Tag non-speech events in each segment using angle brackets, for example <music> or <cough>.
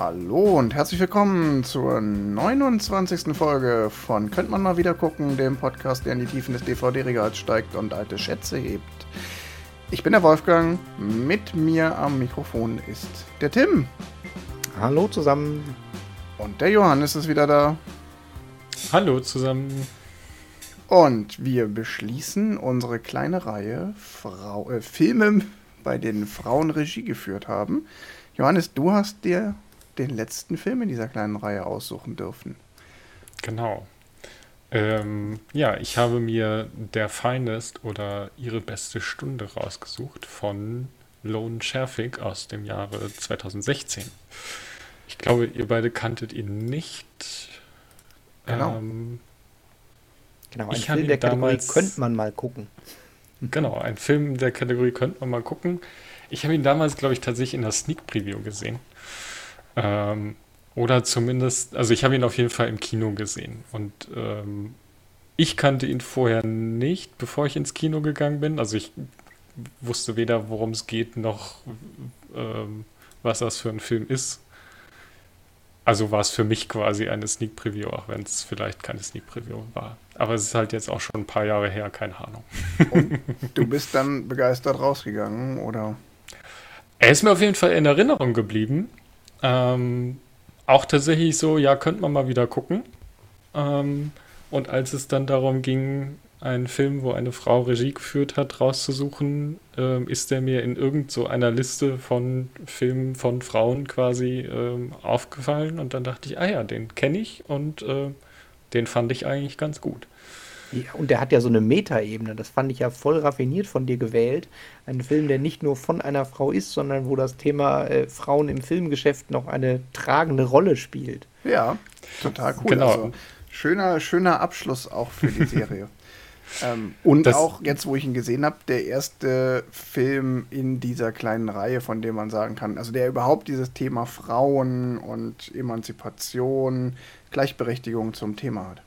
Hallo und herzlich willkommen zur 29. Folge von Könnt man mal wieder gucken, dem Podcast, der in die Tiefen des DVD-Regals steigt und alte Schätze hebt. Ich bin der Wolfgang, mit mir am Mikrofon ist der Tim. Hallo zusammen. Und der Johannes ist wieder da. Hallo zusammen. Und wir beschließen unsere kleine Reihe Frau, äh, Filme, bei denen Frauen Regie geführt haben. Johannes, du hast dir den letzten Film in dieser kleinen Reihe aussuchen dürfen. Genau. Ähm, ja, ich habe mir Der Finest oder Ihre beste Stunde rausgesucht von Lone Scherfig aus dem Jahre 2016. Ich glaube, ihr beide kanntet ihn nicht. Genau. Ähm, genau, ein Film der Kategorie damals, könnte man mal gucken. Genau, ein Film der Kategorie könnte man mal gucken. Ich habe ihn damals, glaube ich, tatsächlich in der Sneak Preview gesehen. Ähm, oder zumindest, also ich habe ihn auf jeden Fall im Kino gesehen. Und ähm, ich kannte ihn vorher nicht, bevor ich ins Kino gegangen bin. Also ich wusste weder, worum es geht, noch ähm, was das für ein Film ist. Also war es für mich quasi eine Sneak Preview, auch wenn es vielleicht keine Sneak Preview war. Aber es ist halt jetzt auch schon ein paar Jahre her, keine Ahnung. Und du bist dann begeistert rausgegangen, oder? Er ist mir auf jeden Fall in Erinnerung geblieben. Ähm, auch tatsächlich so, ja, könnte man mal wieder gucken. Ähm, und als es dann darum ging, einen Film, wo eine Frau Regie geführt hat, rauszusuchen, ähm, ist der mir in irgend so einer Liste von Filmen von Frauen quasi ähm, aufgefallen. Und dann dachte ich, ah ja, den kenne ich und äh, den fand ich eigentlich ganz gut. Ja, und der hat ja so eine Metaebene. Das fand ich ja voll raffiniert von dir gewählt. Ein Film, der nicht nur von einer Frau ist, sondern wo das Thema äh, Frauen im Filmgeschäft noch eine tragende Rolle spielt. Ja, total cool. Genau. Also, schöner, schöner Abschluss auch für die Serie. <laughs> ähm, und das auch jetzt, wo ich ihn gesehen habe, der erste Film in dieser kleinen Reihe, von dem man sagen kann, also der überhaupt dieses Thema Frauen und Emanzipation, Gleichberechtigung zum Thema hat.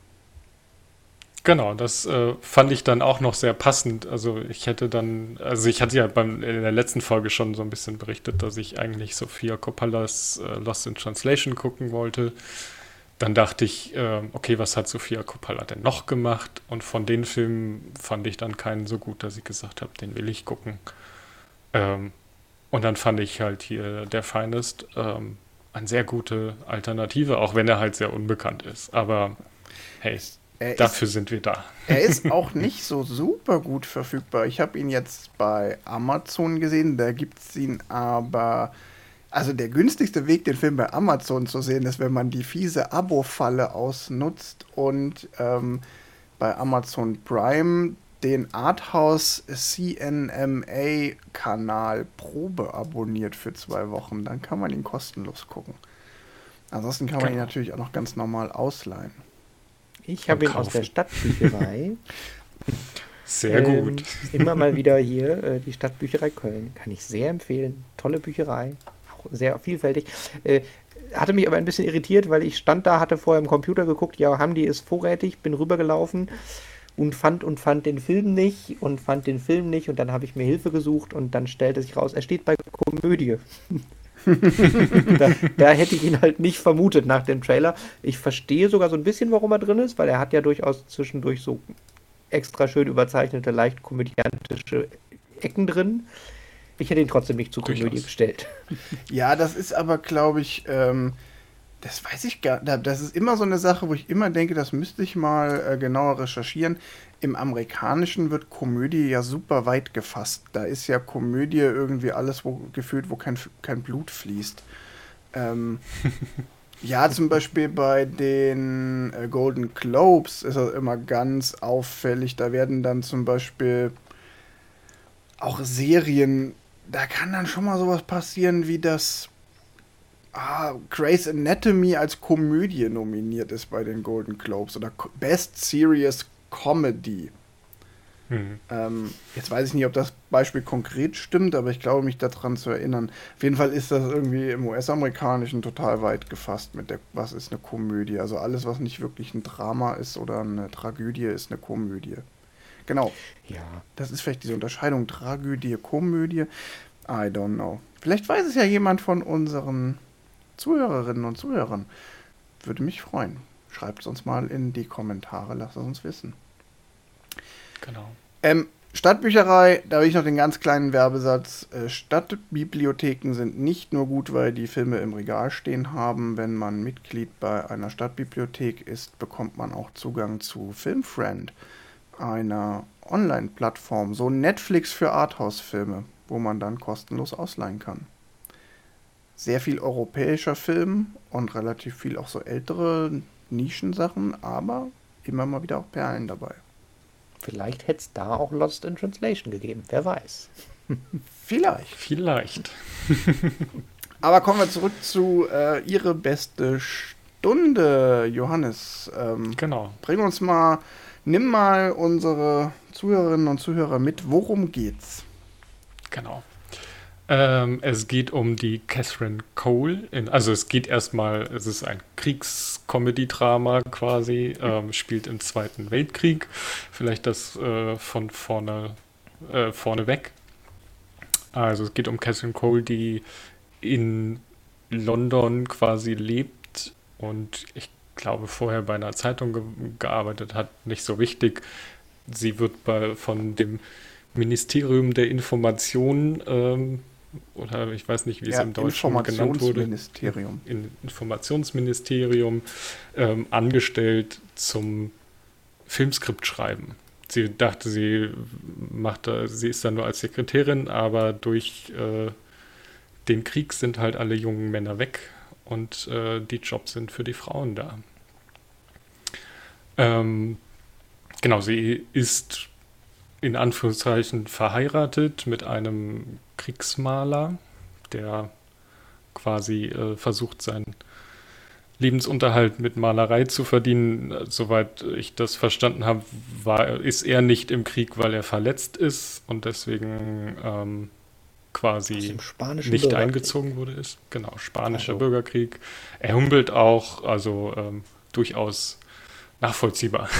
Genau, das äh, fand ich dann auch noch sehr passend. Also ich hätte dann, also ich hatte ja beim, in der letzten Folge schon so ein bisschen berichtet, dass ich eigentlich Sophia Coppolas äh, Lost in Translation gucken wollte. Dann dachte ich, äh, okay, was hat Sophia Coppola denn noch gemacht? Und von den Filmen fand ich dann keinen so gut, dass ich gesagt habe, den will ich gucken. Ähm, und dann fand ich halt hier Der Finest ähm, eine sehr gute Alternative, auch wenn er halt sehr unbekannt ist. Aber hey, er Dafür ist, sind wir da. Er ist <laughs> auch nicht so super gut verfügbar. Ich habe ihn jetzt bei Amazon gesehen, da gibt es ihn aber. Also der günstigste Weg, den Film bei Amazon zu sehen, ist, wenn man die fiese Abo-Falle ausnutzt und ähm, bei Amazon Prime den Arthouse CNMA-Kanal Probe abonniert für zwei Wochen. Dann kann man ihn kostenlos gucken. Ansonsten kann man ihn natürlich auch noch ganz normal ausleihen. Ich habe ihn aus der Stadtbücherei. <laughs> Sehr ähm, gut. Immer mal <laughs> wieder hier, äh, die Stadtbücherei Köln. Kann ich sehr empfehlen. Tolle Bücherei. Auch sehr vielfältig. Äh, hatte mich aber ein bisschen irritiert, weil ich stand da, hatte vorher im Computer geguckt, ja, haben die es vorrätig, bin rübergelaufen und fand und fand den Film nicht und fand den Film nicht und dann habe ich mir Hilfe gesucht und dann stellte sich raus, er steht bei Komödie. <laughs> da, da, hätte ich ihn halt nicht vermutet nach dem Trailer. Ich verstehe sogar so ein bisschen, warum er drin ist, weil er hat ja durchaus zwischendurch so extra schön überzeichnete, leicht komödiantische Ecken drin. Ich hätte ihn trotzdem nicht zur Komödie bestellt. Ja, das ist aber, glaube ich, ähm, das weiß ich gar nicht. Das ist immer so eine Sache, wo ich immer denke, das müsste ich mal äh, genauer recherchieren. Im Amerikanischen wird Komödie ja super weit gefasst. Da ist ja Komödie irgendwie alles wo, gefühlt, wo kein, kein Blut fließt. Ähm, <laughs> ja, zum Beispiel bei den äh, Golden Globes ist das immer ganz auffällig. Da werden dann zum Beispiel auch Serien, da kann dann schon mal sowas passieren, wie das ah, Grey's Anatomy als Komödie nominiert ist bei den Golden Globes oder Best Serious Comedy. Mhm. Ähm, jetzt weiß ich nicht, ob das Beispiel konkret stimmt, aber ich glaube, mich daran zu erinnern. Auf jeden Fall ist das irgendwie im US-amerikanischen total weit gefasst mit der, was ist eine Komödie. Also alles, was nicht wirklich ein Drama ist oder eine Tragödie, ist eine Komödie. Genau. Ja. Das ist vielleicht diese Unterscheidung Tragödie, Komödie. I don't know. Vielleicht weiß es ja jemand von unseren Zuhörerinnen und Zuhörern. Würde mich freuen. Schreibt es uns mal in die Kommentare, lasst es uns wissen. Genau. Ähm, Stadtbücherei, da habe ich noch den ganz kleinen Werbesatz. Äh, Stadtbibliotheken sind nicht nur gut, weil die Filme im Regal stehen haben. Wenn man Mitglied bei einer Stadtbibliothek ist, bekommt man auch Zugang zu Filmfriend, einer Online-Plattform, so Netflix für Arthouse-Filme, wo man dann kostenlos ausleihen kann. Sehr viel europäischer Film und relativ viel auch so ältere Nischensachen, aber immer mal wieder auch Perlen dabei. Vielleicht hätte es da auch Lost in Translation gegeben, wer weiß. <laughs> Vielleicht. Vielleicht. <laughs> Aber kommen wir zurück zu äh, Ihre beste Stunde, Johannes. Ähm, genau. Bring uns mal, nimm mal unsere Zuhörerinnen und Zuhörer mit. Worum geht's? Genau. Ähm, es geht um die Catherine Cole. In, also es geht erstmal, es ist ein Kriegskomödie-Drama quasi, ähm, spielt im Zweiten Weltkrieg. Vielleicht das äh, von vorne, äh, vorne weg. Also es geht um Catherine Cole, die in London quasi lebt und ich glaube vorher bei einer Zeitung ge gearbeitet hat, nicht so wichtig. Sie wird bei, von dem Ministerium der Information ähm, oder ich weiß nicht, wie es im Deutschen genannt wurde. Informationsministerium. In Informationsministerium ähm, angestellt zum Filmskript schreiben. Sie dachte, sie macht da, sie ist da nur als Sekretärin, aber durch äh, den Krieg sind halt alle jungen Männer weg und äh, die Jobs sind für die Frauen da. Ähm, genau, sie ist in Anführungszeichen verheiratet mit einem Kriegsmaler, der quasi äh, versucht, seinen Lebensunterhalt mit Malerei zu verdienen. Soweit ich das verstanden habe, war, ist er nicht im Krieg, weil er verletzt ist und deswegen ähm, quasi nicht eingezogen wurde. Ist. Genau, spanischer also. Bürgerkrieg. Er humpelt auch, also ähm, durchaus nachvollziehbar. <laughs>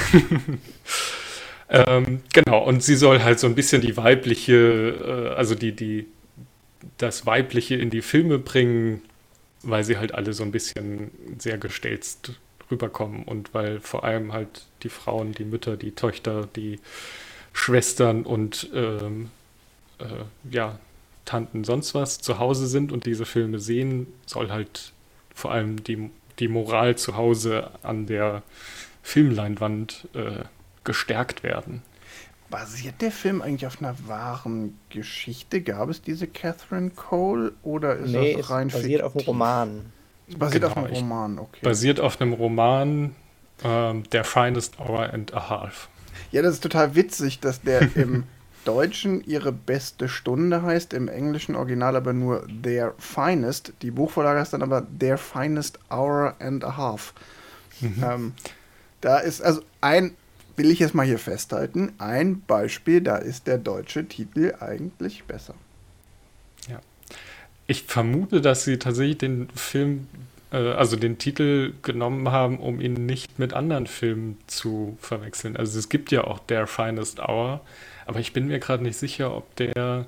Ähm, genau, und sie soll halt so ein bisschen die weibliche, äh, also die, die, das Weibliche in die Filme bringen, weil sie halt alle so ein bisschen sehr gestelzt rüberkommen und weil vor allem halt die Frauen, die Mütter, die Töchter, die Schwestern und ähm, äh, ja, Tanten sonst was zu Hause sind und diese Filme sehen, soll halt vor allem die, die Moral zu Hause an der Filmleinwand äh, gestärkt werden. Basiert der Film eigentlich auf einer wahren Geschichte? Gab es diese Catherine Cole oder ist nee, das rein basiert fiktiv? auf einem Roman. Es basiert genau, auf einem Roman, okay. Basiert auf einem Roman, ähm, Der Finest Hour and a Half. Ja, das ist total witzig, dass der <laughs> im Deutschen ihre beste Stunde heißt, im englischen Original aber nur Their Finest. Die Buchvorlage heißt dann aber Their Finest Hour and a Half. Mhm. Ähm, da ist also ein will ich jetzt mal hier festhalten, ein Beispiel, da ist der deutsche Titel eigentlich besser. Ja. Ich vermute, dass sie tatsächlich den Film, äh, also den Titel genommen haben, um ihn nicht mit anderen Filmen zu verwechseln. Also es gibt ja auch Der Finest Hour, aber ich bin mir gerade nicht sicher, ob der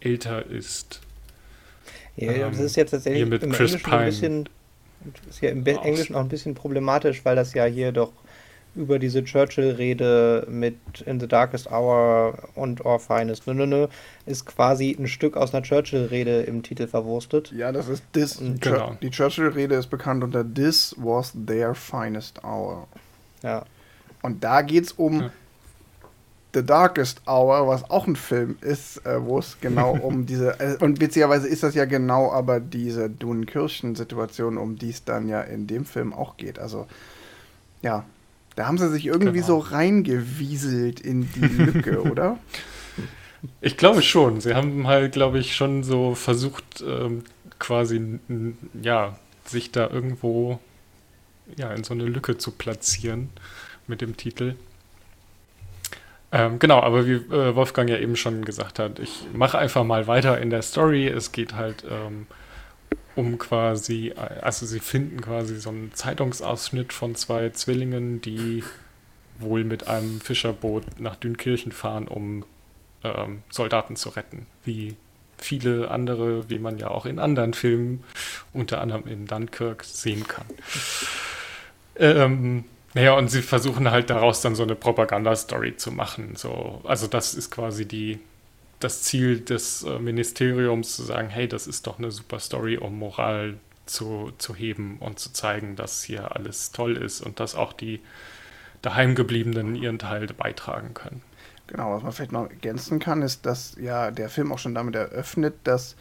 älter ist. Ja, ähm, das ist jetzt tatsächlich im Chris Englischen Pine ein bisschen, ist ja im Englischen auch ein bisschen problematisch, weil das ja hier doch über diese Churchill-Rede mit In the Darkest Hour und Or Finest, nö, nö, nö, ist quasi ein Stück aus einer Churchill-Rede im Titel verwurstet. Ja, das ist this. Genau. Die Churchill-Rede ist bekannt unter This was their finest hour. Ja. Und da geht es um ja. The Darkest Hour, was auch ein Film ist, äh, wo es genau <laughs> um diese. Äh, und witzigerweise ist das ja genau aber diese Dunenkirchen-Situation, um die es dann ja in dem Film auch geht. Also, ja, da haben sie sich irgendwie genau. so reingewieselt in die Lücke, <laughs> oder? Ich glaube schon. Sie haben halt, glaube ich, schon so versucht, ähm, quasi, ja, sich da irgendwo ja, in so eine Lücke zu platzieren mit dem Titel. Ähm, genau, aber wie äh, Wolfgang ja eben schon gesagt hat, ich mache einfach mal weiter in der Story. Es geht halt ähm, um quasi, also sie finden quasi so einen Zeitungsausschnitt von zwei Zwillingen, die wohl mit einem Fischerboot nach Dünkirchen fahren, um ähm, Soldaten zu retten. Wie viele andere, wie man ja auch in anderen Filmen unter anderem in Dunkirk sehen kann. Ähm, naja, und sie versuchen halt daraus dann so eine Propagandastory zu machen. So, also das ist quasi die, das Ziel des äh, Ministeriums zu sagen, hey, das ist doch eine super Story, um Moral zu, zu heben und zu zeigen, dass hier alles toll ist und dass auch die Daheimgebliebenen ihren Teil beitragen können. Genau, was man vielleicht noch ergänzen kann, ist, dass ja der Film auch schon damit eröffnet, dass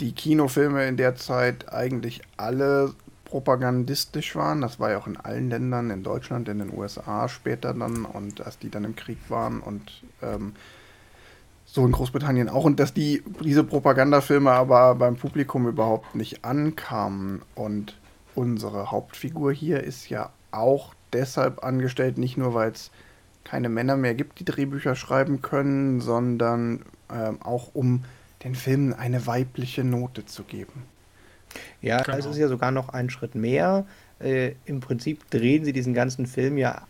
die Kinofilme in der Zeit eigentlich alle propagandistisch waren. Das war ja auch in allen Ländern, in Deutschland, in den USA später dann und als die dann im Krieg waren und ähm, so in Großbritannien auch. Und dass die, diese Propagandafilme aber beim Publikum überhaupt nicht ankamen. Und unsere Hauptfigur hier ist ja auch deshalb angestellt, nicht nur weil es keine Männer mehr gibt, die Drehbücher schreiben können, sondern ähm, auch um den Filmen eine weibliche Note zu geben. Ja, genau. es ist ja sogar noch ein Schritt mehr. Äh, Im Prinzip drehen sie diesen ganzen Film ja,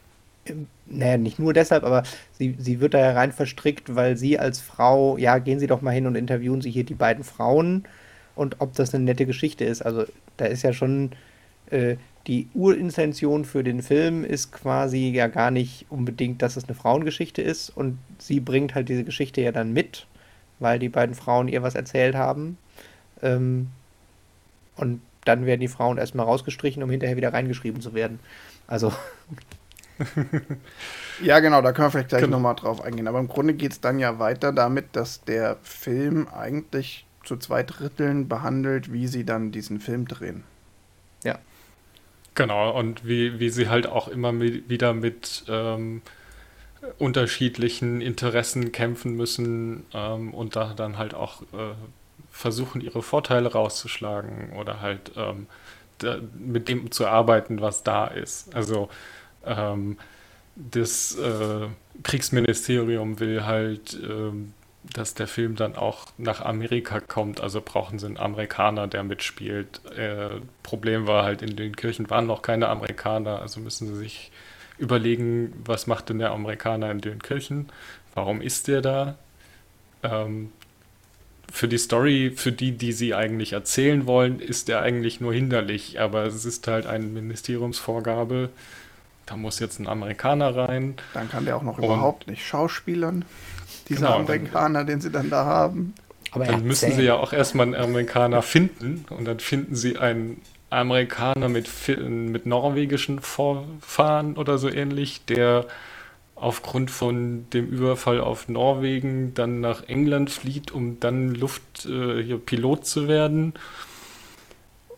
naja, nicht nur deshalb, aber sie, sie wird da rein verstrickt, weil sie als Frau, ja, gehen Sie doch mal hin und interviewen Sie hier die beiden Frauen und ob das eine nette Geschichte ist. Also da ist ja schon äh, die Urintention für den Film ist quasi ja gar nicht unbedingt, dass es eine Frauengeschichte ist und sie bringt halt diese Geschichte ja dann mit, weil die beiden Frauen ihr was erzählt haben. Ähm, und dann werden die Frauen erstmal rausgestrichen, um hinterher wieder reingeschrieben zu werden. Also. <laughs> ja, genau, da können wir vielleicht gleich genau. nochmal drauf eingehen. Aber im Grunde geht es dann ja weiter damit, dass der Film eigentlich zu zwei Dritteln behandelt, wie sie dann diesen Film drehen. Ja. Genau, und wie, wie sie halt auch immer mit, wieder mit ähm, unterschiedlichen Interessen kämpfen müssen ähm, und da dann halt auch äh, versuchen, ihre Vorteile rauszuschlagen oder halt ähm, da, mit dem zu arbeiten, was da ist. Also ähm, das äh, Kriegsministerium will halt, äh, dass der Film dann auch nach Amerika kommt, also brauchen sie einen Amerikaner, der mitspielt. Äh, Problem war halt, in den Kirchen waren noch keine Amerikaner, also müssen sie sich überlegen, was macht denn der Amerikaner in den Kirchen? Warum ist der da? Ähm, für die Story, für die, die sie eigentlich erzählen wollen, ist er eigentlich nur hinderlich. Aber es ist halt eine Ministeriumsvorgabe. Da muss jetzt ein Amerikaner rein. Dann kann der auch noch und, überhaupt nicht schauspielern. Dieser genau, Amerikaner, dann, den sie dann da haben. Aber dann müssen sie ja auch erstmal einen Amerikaner finden. Und dann finden sie einen Amerikaner mit, mit norwegischen Vorfahren oder so ähnlich, der aufgrund von dem Überfall auf Norwegen dann nach England flieht, um dann Luft äh, hier Pilot zu werden.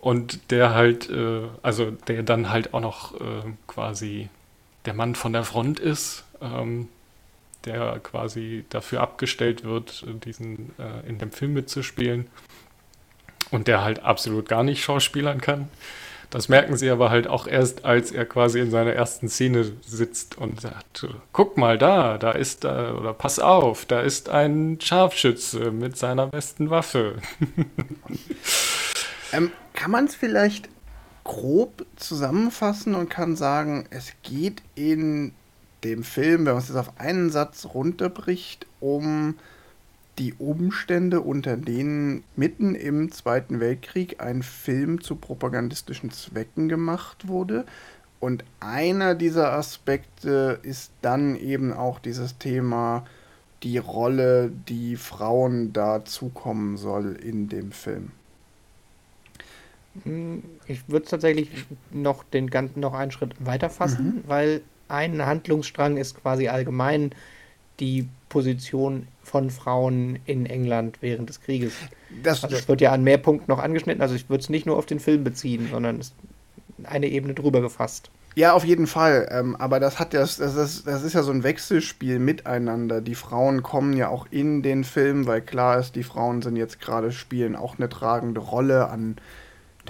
Und der halt, äh, also der dann halt auch noch äh, quasi der Mann von der Front ist, ähm, der quasi dafür abgestellt wird, diesen äh, in dem Film mitzuspielen. Und der halt absolut gar nicht schauspielern kann. Das merken sie aber halt auch erst, als er quasi in seiner ersten Szene sitzt und sagt, guck mal da, da ist, da, oder pass auf, da ist ein Scharfschütze mit seiner besten Waffe. <laughs> ähm, kann man es vielleicht grob zusammenfassen und kann sagen, es geht in dem Film, wenn man es jetzt auf einen Satz runterbricht, um die Umstände, unter denen mitten im Zweiten Weltkrieg ein Film zu propagandistischen Zwecken gemacht wurde. Und einer dieser Aspekte ist dann eben auch dieses Thema, die Rolle, die Frauen da zukommen soll in dem Film. Hm, ich würde tatsächlich noch den ganzen noch einen Schritt weiter fassen, mhm. weil ein Handlungsstrang ist quasi allgemein die Position von Frauen in England während des Krieges. Das also es wird ja an mehr Punkten noch angeschnitten. Also ich würde es nicht nur auf den Film beziehen, sondern eine Ebene drüber gefasst. Ja, auf jeden Fall. Ähm, aber das hat ja, das, das, das ist ja so ein Wechselspiel miteinander. Die Frauen kommen ja auch in den Film, weil klar ist, die Frauen sind jetzt gerade spielen auch eine tragende Rolle an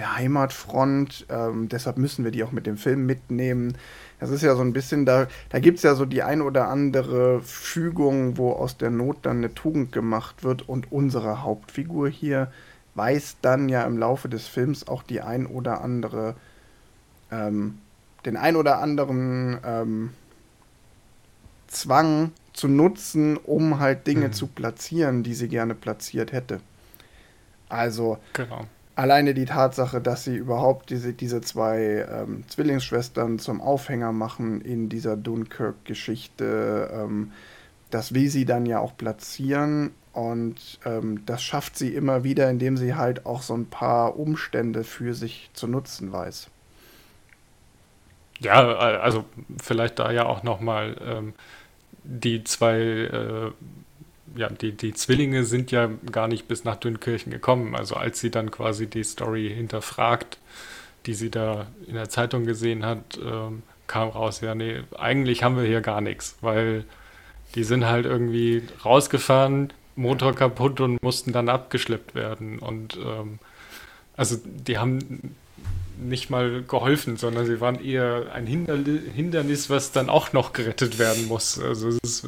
der Heimatfront. Ähm, deshalb müssen wir die auch mit dem Film mitnehmen. Das ist ja so ein bisschen, da, da gibt es ja so die ein oder andere Fügung, wo aus der Not dann eine Tugend gemacht wird und unsere Hauptfigur hier weiß dann ja im Laufe des Films auch die ein oder andere, ähm, den ein oder anderen ähm, Zwang zu nutzen, um halt Dinge mhm. zu platzieren, die sie gerne platziert hätte. Also, genau. Alleine die Tatsache, dass sie überhaupt diese, diese zwei ähm, Zwillingsschwestern zum Aufhänger machen in dieser Dunkirk-Geschichte, ähm, das will sie dann ja auch platzieren und ähm, das schafft sie immer wieder, indem sie halt auch so ein paar Umstände für sich zu nutzen weiß. Ja, also vielleicht da ja auch nochmal ähm, die zwei äh, ja, die, die Zwillinge sind ja gar nicht bis nach Dünkirchen gekommen. Also als sie dann quasi die Story hinterfragt, die sie da in der Zeitung gesehen hat, ähm, kam raus, ja, nee, eigentlich haben wir hier gar nichts, weil die sind halt irgendwie rausgefahren, Motor kaputt und mussten dann abgeschleppt werden. Und ähm, also die haben nicht mal geholfen, sondern sie waren eher ein Hindernis, was dann auch noch gerettet werden muss. Also es ist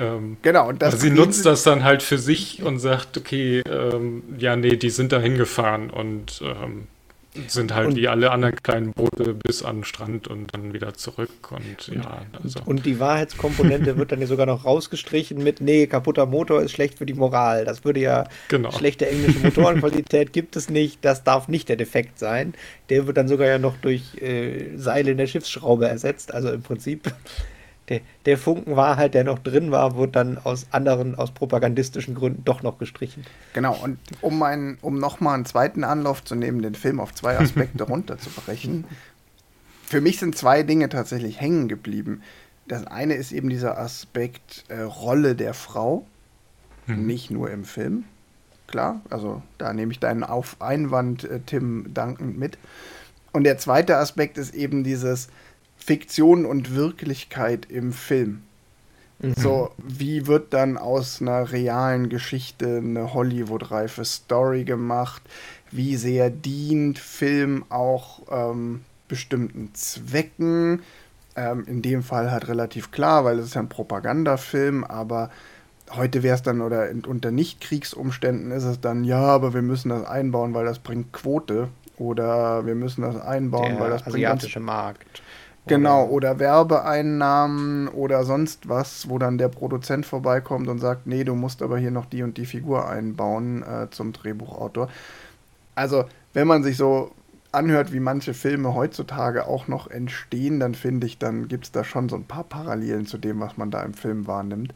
ähm, genau, und das also sie nutzt das dann halt für sich und sagt, okay, ähm, ja, nee, die sind da hingefahren und ähm, sind halt und, wie alle anderen kleinen Boote bis an den Strand und dann wieder zurück und ja. Also. Und die Wahrheitskomponente wird dann ja sogar noch rausgestrichen mit, nee, kaputter Motor ist schlecht für die Moral. Das würde ja, genau. schlechte englische Motorenqualität <laughs> gibt es nicht, das darf nicht der Defekt sein. Der wird dann sogar ja noch durch äh, Seile in der Schiffsschraube ersetzt, also im Prinzip der, der, Funken war halt, der noch drin war, wurde dann aus anderen, aus propagandistischen Gründen doch noch gestrichen. Genau, und um, ein, um nochmal einen zweiten Anlauf zu nehmen, den Film auf zwei Aspekte <laughs> runterzubrechen, für mich sind zwei Dinge tatsächlich hängen geblieben. Das eine ist eben dieser Aspekt äh, Rolle der Frau, mhm. nicht nur im Film. Klar, also da nehme ich deinen auf Einwand, äh, Tim, dankend mit. Und der zweite Aspekt ist eben dieses, Fiktion und Wirklichkeit im Film. Mhm. So, wie wird dann aus einer realen Geschichte eine Hollywood-reife Story gemacht? Wie sehr dient Film auch ähm, bestimmten Zwecken? Ähm, in dem Fall halt relativ klar, weil es ist ja ein Propagandafilm, aber heute wäre es dann, oder in, unter Nicht-Kriegsumständen ist es dann, ja, aber wir müssen das einbauen, weil das bringt Quote. Oder wir müssen das einbauen, Der weil das bringt. Asiatische Markt. Genau, oder Werbeeinnahmen oder sonst was, wo dann der Produzent vorbeikommt und sagt, nee, du musst aber hier noch die und die Figur einbauen äh, zum Drehbuchautor. Also, wenn man sich so anhört, wie manche Filme heutzutage auch noch entstehen, dann finde ich, dann gibt es da schon so ein paar Parallelen zu dem, was man da im Film wahrnimmt.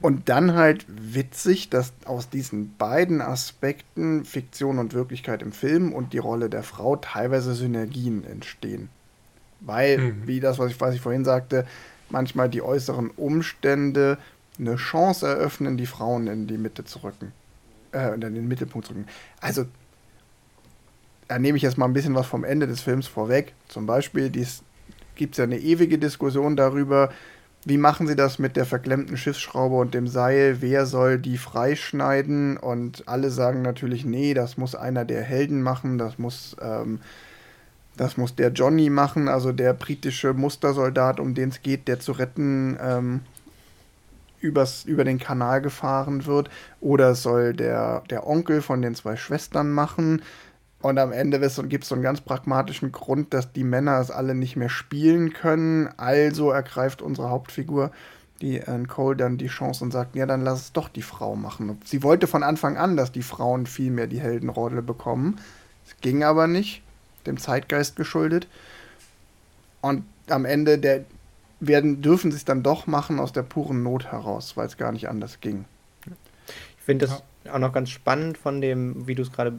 Und dann halt witzig, dass aus diesen beiden Aspekten, Fiktion und Wirklichkeit im Film und die Rolle der Frau, teilweise Synergien entstehen. Weil, mhm. wie das, was ich, was ich vorhin sagte, manchmal die äußeren Umstände eine Chance eröffnen, die Frauen in die Mitte zu rücken. Äh, in den Mittelpunkt zu rücken. Also, da nehme ich jetzt mal ein bisschen was vom Ende des Films vorweg. Zum Beispiel gibt es ja eine ewige Diskussion darüber, wie machen sie das mit der verklemmten Schiffsschraube und dem Seil? Wer soll die freischneiden? Und alle sagen natürlich, nee, das muss einer der Helden machen, das muss ähm, das muss der Johnny machen, also der britische Mustersoldat, um den es geht, der zu retten ähm, übers, über den Kanal gefahren wird. Oder soll der, der Onkel von den zwei Schwestern machen. Und am Ende gibt es so einen ganz pragmatischen Grund, dass die Männer es alle nicht mehr spielen können. Also ergreift unsere Hauptfigur, die Anne Cole, dann die Chance und sagt, ja, dann lass es doch die Frau machen. Sie wollte von Anfang an, dass die Frauen viel mehr die Heldenrolle bekommen. Es ging aber nicht dem Zeitgeist geschuldet. Und am Ende der, werden, dürfen sie es dann doch machen aus der puren Not heraus, weil es gar nicht anders ging. Ich finde das ja. auch noch ganz spannend von dem, wie du es gerade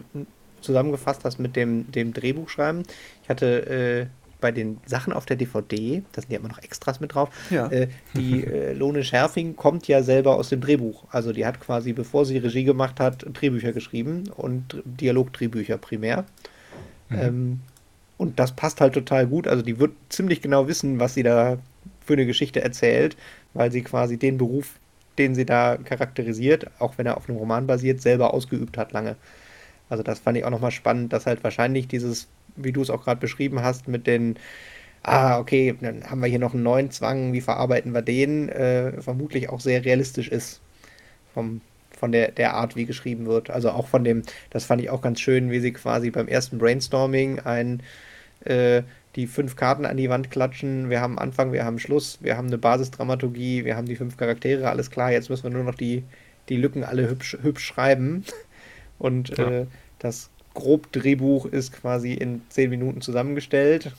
zusammengefasst hast mit dem, dem Drehbuchschreiben. Ich hatte äh, bei den Sachen auf der DVD, da sind ja immer noch Extras mit drauf, ja. äh, die <laughs> äh, Lone Scherfing kommt ja selber aus dem Drehbuch. Also die hat quasi, bevor sie Regie gemacht hat, Drehbücher geschrieben und Dialogdrehbücher primär. Mhm. Ähm, und das passt halt total gut. Also die wird ziemlich genau wissen, was sie da für eine Geschichte erzählt, weil sie quasi den Beruf, den sie da charakterisiert, auch wenn er auf einem Roman basiert, selber ausgeübt hat lange. Also das fand ich auch nochmal spannend, dass halt wahrscheinlich dieses, wie du es auch gerade beschrieben hast, mit den, ah, okay, dann haben wir hier noch einen neuen Zwang, wie verarbeiten wir den, äh, vermutlich auch sehr realistisch ist. Vom, von der, der Art, wie geschrieben wird. Also auch von dem, das fand ich auch ganz schön, wie sie quasi beim ersten Brainstorming ein, äh, die fünf Karten an die Wand klatschen. Wir haben Anfang, wir haben Schluss, wir haben eine Basisdramaturgie, wir haben die fünf Charaktere, alles klar, jetzt müssen wir nur noch die, die Lücken alle hübsch, hübsch schreiben. <laughs> Und ja. äh, das Grobdrehbuch ist quasi in zehn Minuten zusammengestellt.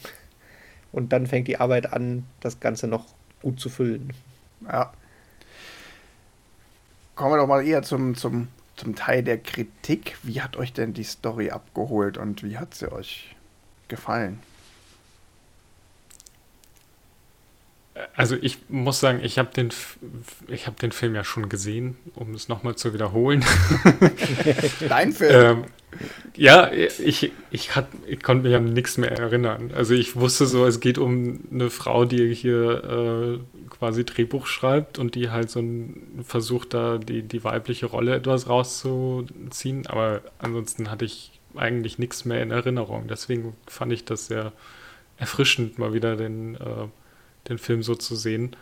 Und dann fängt die Arbeit an, das Ganze noch gut zu füllen. Ja. Kommen wir doch mal eher zum, zum, zum Teil der Kritik. Wie hat euch denn die Story abgeholt und wie hat sie euch gefallen? Also ich muss sagen, ich habe den, ich hab den Film ja schon gesehen, um es nochmal zu wiederholen. <laughs> Dein Film? ähm, ja, ich, ich, hat, ich konnte mich an nichts mehr erinnern. Also ich wusste so, es geht um eine Frau, die hier äh, quasi Drehbuch schreibt und die halt so ein, versucht, da die, die weibliche Rolle etwas rauszuziehen. Aber ansonsten hatte ich eigentlich nichts mehr in Erinnerung. Deswegen fand ich das sehr erfrischend, mal wieder den... Äh, den Film so zu sehen,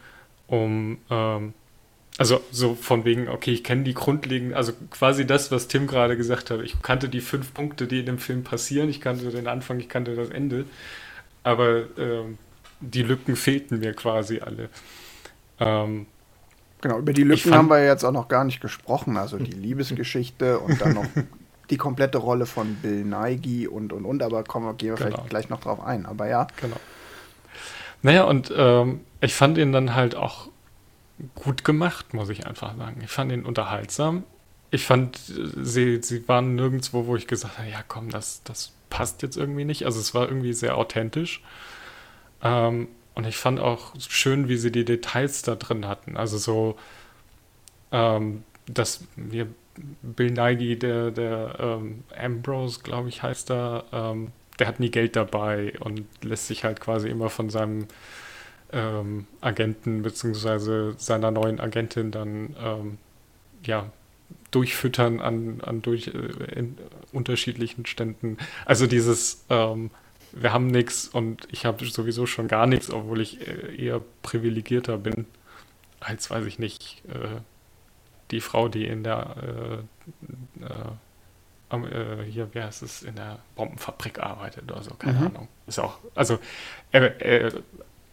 um ähm, also so von wegen, okay, ich kenne die grundlegenden, also quasi das, was Tim gerade gesagt hat. Ich kannte die fünf Punkte, die in dem Film passieren. Ich kannte den Anfang, ich kannte das Ende. Aber ähm, die Lücken fehlten mir quasi alle. Ähm, genau, über die Lücken haben wir jetzt auch noch gar nicht gesprochen. Also die <laughs> Liebesgeschichte und dann noch die komplette Rolle von Bill Nighy und und und. Aber kommen wir, gehen wir genau. vielleicht gleich noch drauf ein. Aber ja. Genau. Naja, und ähm, ich fand ihn dann halt auch gut gemacht, muss ich einfach sagen. Ich fand ihn unterhaltsam. Ich fand, sie, sie waren nirgendwo, wo ich gesagt habe, ja komm, das, das passt jetzt irgendwie nicht. Also es war irgendwie sehr authentisch. Ähm, und ich fand auch schön, wie sie die Details da drin hatten. Also so, ähm, dass wir Bill Nighy, der, der ähm, Ambrose, glaube ich, heißt ähm, der hat nie Geld dabei und lässt sich halt quasi immer von seinem ähm, Agenten bzw. seiner neuen Agentin dann ähm, ja durchfüttern an, an durch äh, unterschiedlichen Ständen. Also dieses ähm, wir haben nichts und ich habe sowieso schon gar nichts, obwohl ich äh, eher privilegierter bin als, weiß ich nicht, äh, die Frau, die in der äh, hier, wie heißt es, in der Bombenfabrik arbeitet oder so, keine mhm. Ahnung. Ist auch, also er, er,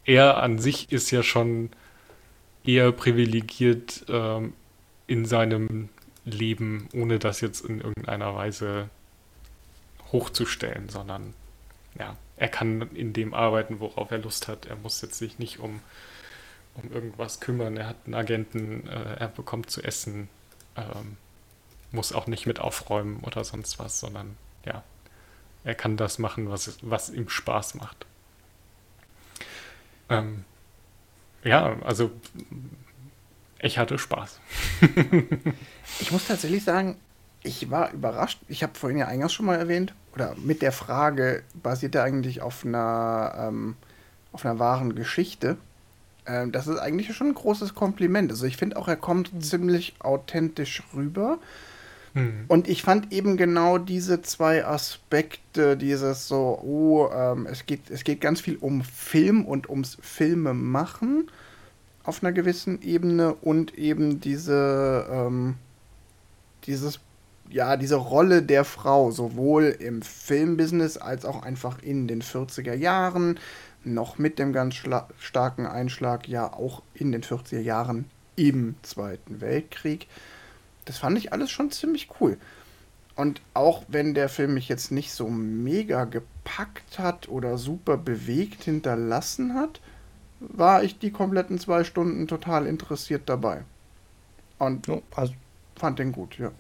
er, an sich ist ja schon eher privilegiert ähm, in seinem Leben, ohne das jetzt in irgendeiner Weise hochzustellen, sondern ja, er kann in dem arbeiten, worauf er Lust hat. Er muss jetzt sich nicht um, um irgendwas kümmern. Er hat einen Agenten, äh, er bekommt zu essen. Ähm, muss auch nicht mit aufräumen oder sonst was, sondern ja, er kann das machen, was, was ihm Spaß macht. Ähm, ja, also ich hatte Spaß. <laughs> ich muss tatsächlich sagen, ich war überrascht. Ich habe vorhin ja eingangs schon mal erwähnt, oder mit der Frage, basiert er eigentlich auf einer, ähm, auf einer wahren Geschichte? Ähm, das ist eigentlich schon ein großes Kompliment. Also ich finde auch, er kommt mhm. ziemlich authentisch rüber. Mhm. Und ich fand eben genau diese zwei Aspekte, dieses so, oh, ähm, es, geht, es geht ganz viel um Film und ums Filme machen auf einer gewissen Ebene und eben diese, ähm, dieses, ja, diese Rolle der Frau, sowohl im Filmbusiness als auch einfach in den 40er Jahren, noch mit dem ganz starken Einschlag, ja auch in den 40er Jahren im Zweiten Weltkrieg. Das fand ich alles schon ziemlich cool. Und auch wenn der Film mich jetzt nicht so mega gepackt hat oder super bewegt hinterlassen hat, war ich die kompletten zwei Stunden total interessiert dabei. Und also, fand den gut, ja.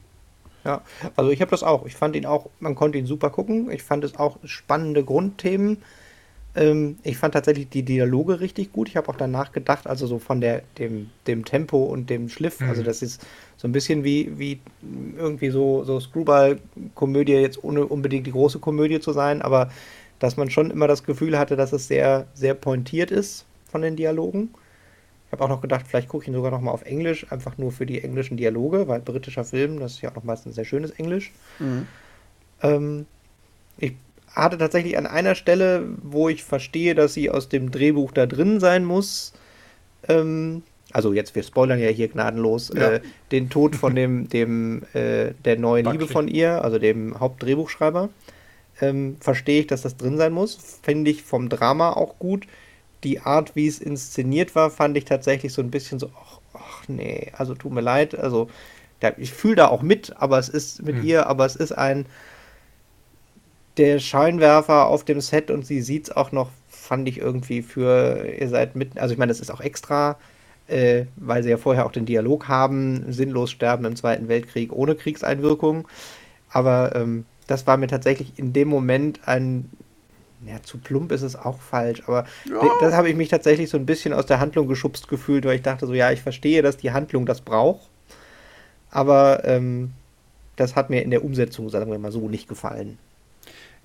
Ja, also ich habe das auch. Ich fand ihn auch, man konnte ihn super gucken. Ich fand es auch spannende Grundthemen. Ähm, ich fand tatsächlich die Dialoge richtig gut. Ich habe auch danach gedacht, also so von der, dem, dem Tempo und dem Schliff, also mhm. also das ist so ein bisschen wie, wie irgendwie so, so Screwball-Komödie, jetzt ohne unbedingt die große Komödie zu sein, aber dass man schon immer das Gefühl hatte, dass es sehr, sehr pointiert ist von den Dialogen. Ich habe auch noch gedacht, vielleicht gucke ich ihn sogar noch mal auf Englisch, einfach nur für die englischen Dialoge, weil britischer Film, das ist ja auch noch meistens sehr schönes Englisch. Mhm. Ähm, ich hatte tatsächlich an einer Stelle, wo ich verstehe, dass sie aus dem Drehbuch da drin sein muss, ähm, also jetzt, wir spoilern ja hier gnadenlos, ja. Äh, den Tod von dem, <laughs> dem äh, der neuen Buckley. Liebe von ihr, also dem Hauptdrehbuchschreiber. Ähm, verstehe ich, dass das drin sein muss. Finde ich vom Drama auch gut. Die Art, wie es inszeniert war, fand ich tatsächlich so ein bisschen so, ach, ach nee, also tut mir leid. Also, ich fühle da auch mit, aber es ist mit hm. ihr, aber es ist ein, der Scheinwerfer auf dem Set und sie sieht es auch noch, fand ich irgendwie für, ihr seid mitten, also ich meine, das ist auch extra, äh, weil sie ja vorher auch den Dialog haben, sinnlos sterben im Zweiten Weltkrieg ohne Kriegseinwirkung. Aber ähm, das war mir tatsächlich in dem Moment ein, ja, zu plump ist es auch falsch, aber ja. das habe ich mich tatsächlich so ein bisschen aus der Handlung geschubst gefühlt, weil ich dachte so, ja, ich verstehe, dass die Handlung das braucht, aber ähm, das hat mir in der Umsetzung, sagen wir mal so, nicht gefallen.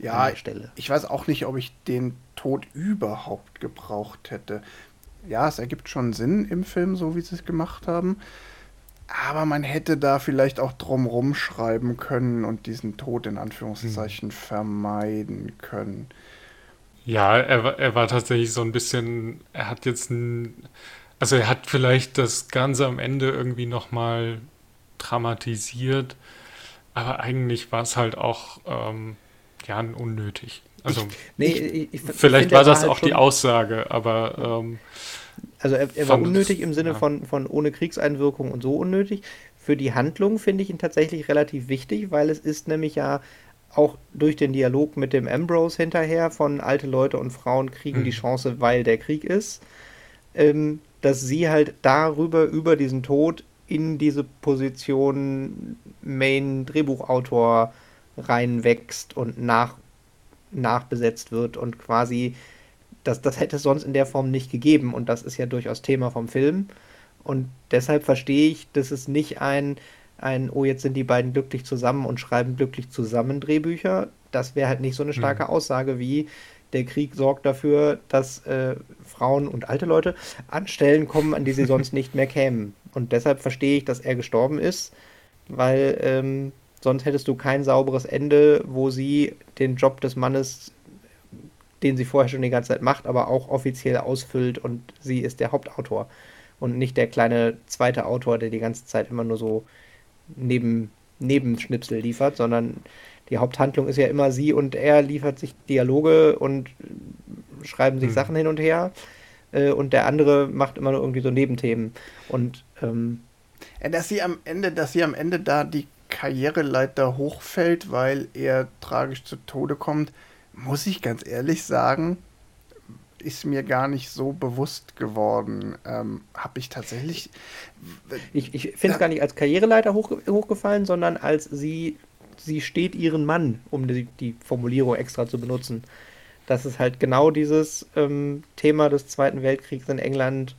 Ja, ich weiß auch nicht, ob ich den Tod überhaupt gebraucht hätte. Ja, es ergibt schon Sinn im Film, so wie sie es gemacht haben. Aber man hätte da vielleicht auch drumrum schreiben können und diesen Tod in Anführungszeichen hm. vermeiden können. Ja, er, er war tatsächlich so ein bisschen, er hat jetzt ein, also er hat vielleicht das Ganze am Ende irgendwie nochmal dramatisiert, aber eigentlich war es halt auch ähm, ja unnötig. Also ich, nee, ich, ich, vielleicht war das war halt auch die Aussage, aber ähm, also er, er war unnötig im Sinne ja. von, von ohne Kriegseinwirkung und so unnötig. Für die Handlung finde ich ihn tatsächlich relativ wichtig, weil es ist nämlich ja auch durch den Dialog mit dem Ambrose hinterher von alte Leute und Frauen kriegen mhm. die Chance, weil der Krieg ist, ähm, dass sie halt darüber, über diesen Tod in diese Position Main-Drehbuchautor reinwächst und nach, nachbesetzt wird und quasi das, das hätte es sonst in der Form nicht gegeben und das ist ja durchaus Thema vom Film und deshalb verstehe ich, dass es nicht ein ein, oh, jetzt sind die beiden glücklich zusammen und schreiben glücklich zusammen Drehbücher. Das wäre halt nicht so eine starke mhm. Aussage wie, der Krieg sorgt dafür, dass äh, Frauen und alte Leute an Stellen kommen, an die sie <laughs> sonst nicht mehr kämen. Und deshalb verstehe ich, dass er gestorben ist, weil ähm, sonst hättest du kein sauberes Ende, wo sie den Job des Mannes, den sie vorher schon die ganze Zeit macht, aber auch offiziell ausfüllt und sie ist der Hauptautor und nicht der kleine zweite Autor, der die ganze Zeit immer nur so neben, Nebenschnipsel liefert, sondern die Haupthandlung ist ja immer sie und er liefert sich Dialoge und schreiben sich hm. Sachen hin und her äh, und der andere macht immer nur irgendwie so Nebenthemen und ähm, dass sie am Ende, dass sie am Ende da die Karriereleiter hochfällt, weil er tragisch zu Tode kommt, muss ich ganz ehrlich sagen, ist mir gar nicht so bewusst geworden. Ähm, Habe ich tatsächlich. Ich, ich finde es gar nicht als Karriereleiter hoch, hochgefallen, sondern als sie, sie steht ihren Mann, um die, die Formulierung extra zu benutzen. Das ist halt genau dieses ähm, Thema des Zweiten Weltkriegs in England.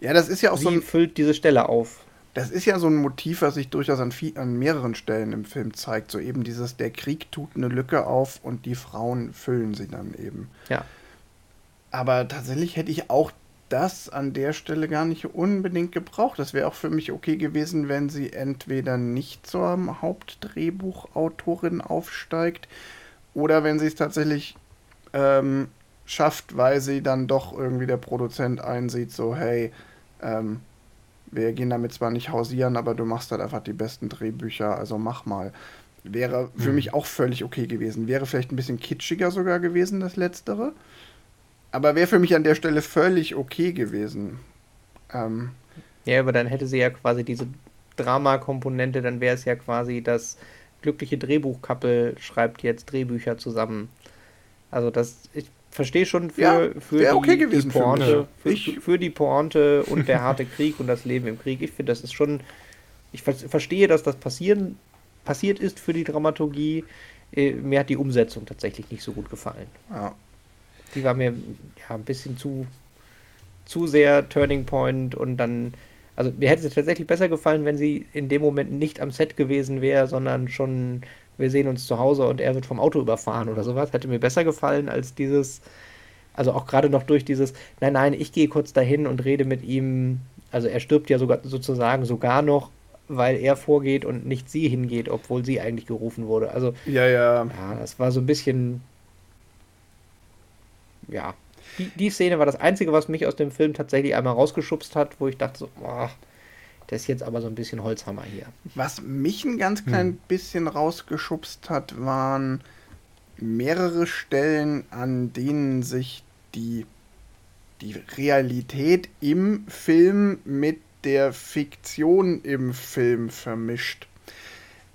Ja, das ist ja auch sie so. Ein, füllt diese Stelle auf. Das ist ja so ein Motiv, was sich durchaus an, viel, an mehreren Stellen im Film zeigt. So eben dieses, der Krieg tut eine Lücke auf und die Frauen füllen sie dann eben. Ja. Aber tatsächlich hätte ich auch das an der Stelle gar nicht unbedingt gebraucht. Das wäre auch für mich okay gewesen, wenn sie entweder nicht zur Hauptdrehbuchautorin aufsteigt oder wenn sie es tatsächlich ähm, schafft, weil sie dann doch irgendwie der Produzent einsieht, so hey, ähm, wir gehen damit zwar nicht hausieren, aber du machst halt einfach die besten Drehbücher, also mach mal. Wäre für hm. mich auch völlig okay gewesen. Wäre vielleicht ein bisschen kitschiger sogar gewesen, das letztere. Aber wäre für mich an der Stelle völlig okay gewesen. Ähm, ja, aber dann hätte sie ja quasi diese Drama-Komponente, dann wäre es ja quasi das glückliche Drehbuchkappel schreibt jetzt Drehbücher zusammen. Also das, ich verstehe schon für, ja, für, die, okay die, Pointe, für, für, für, die Pointe und der harte <laughs> Krieg und das Leben im Krieg. Ich finde, das ist schon, ich verstehe, dass das passieren, passiert ist für die Dramaturgie. Äh, mir hat die Umsetzung tatsächlich nicht so gut gefallen. Ja. Die war mir ja ein bisschen zu, zu sehr Turning Point und dann, also mir hätte es tatsächlich besser gefallen, wenn sie in dem Moment nicht am Set gewesen wäre, sondern schon, wir sehen uns zu Hause und er wird vom Auto überfahren oder sowas. Hätte mir besser gefallen als dieses, also auch gerade noch durch dieses, nein, nein, ich gehe kurz dahin und rede mit ihm. Also er stirbt ja sogar sozusagen sogar noch, weil er vorgeht und nicht sie hingeht, obwohl sie eigentlich gerufen wurde. Also ja, ja. Ja, das war so ein bisschen ja, die, die Szene war das Einzige, was mich aus dem Film tatsächlich einmal rausgeschubst hat, wo ich dachte so, boah, das ist jetzt aber so ein bisschen Holzhammer hier. Was mich ein ganz klein hm. bisschen rausgeschubst hat, waren mehrere Stellen, an denen sich die, die Realität im Film mit der Fiktion im Film vermischt.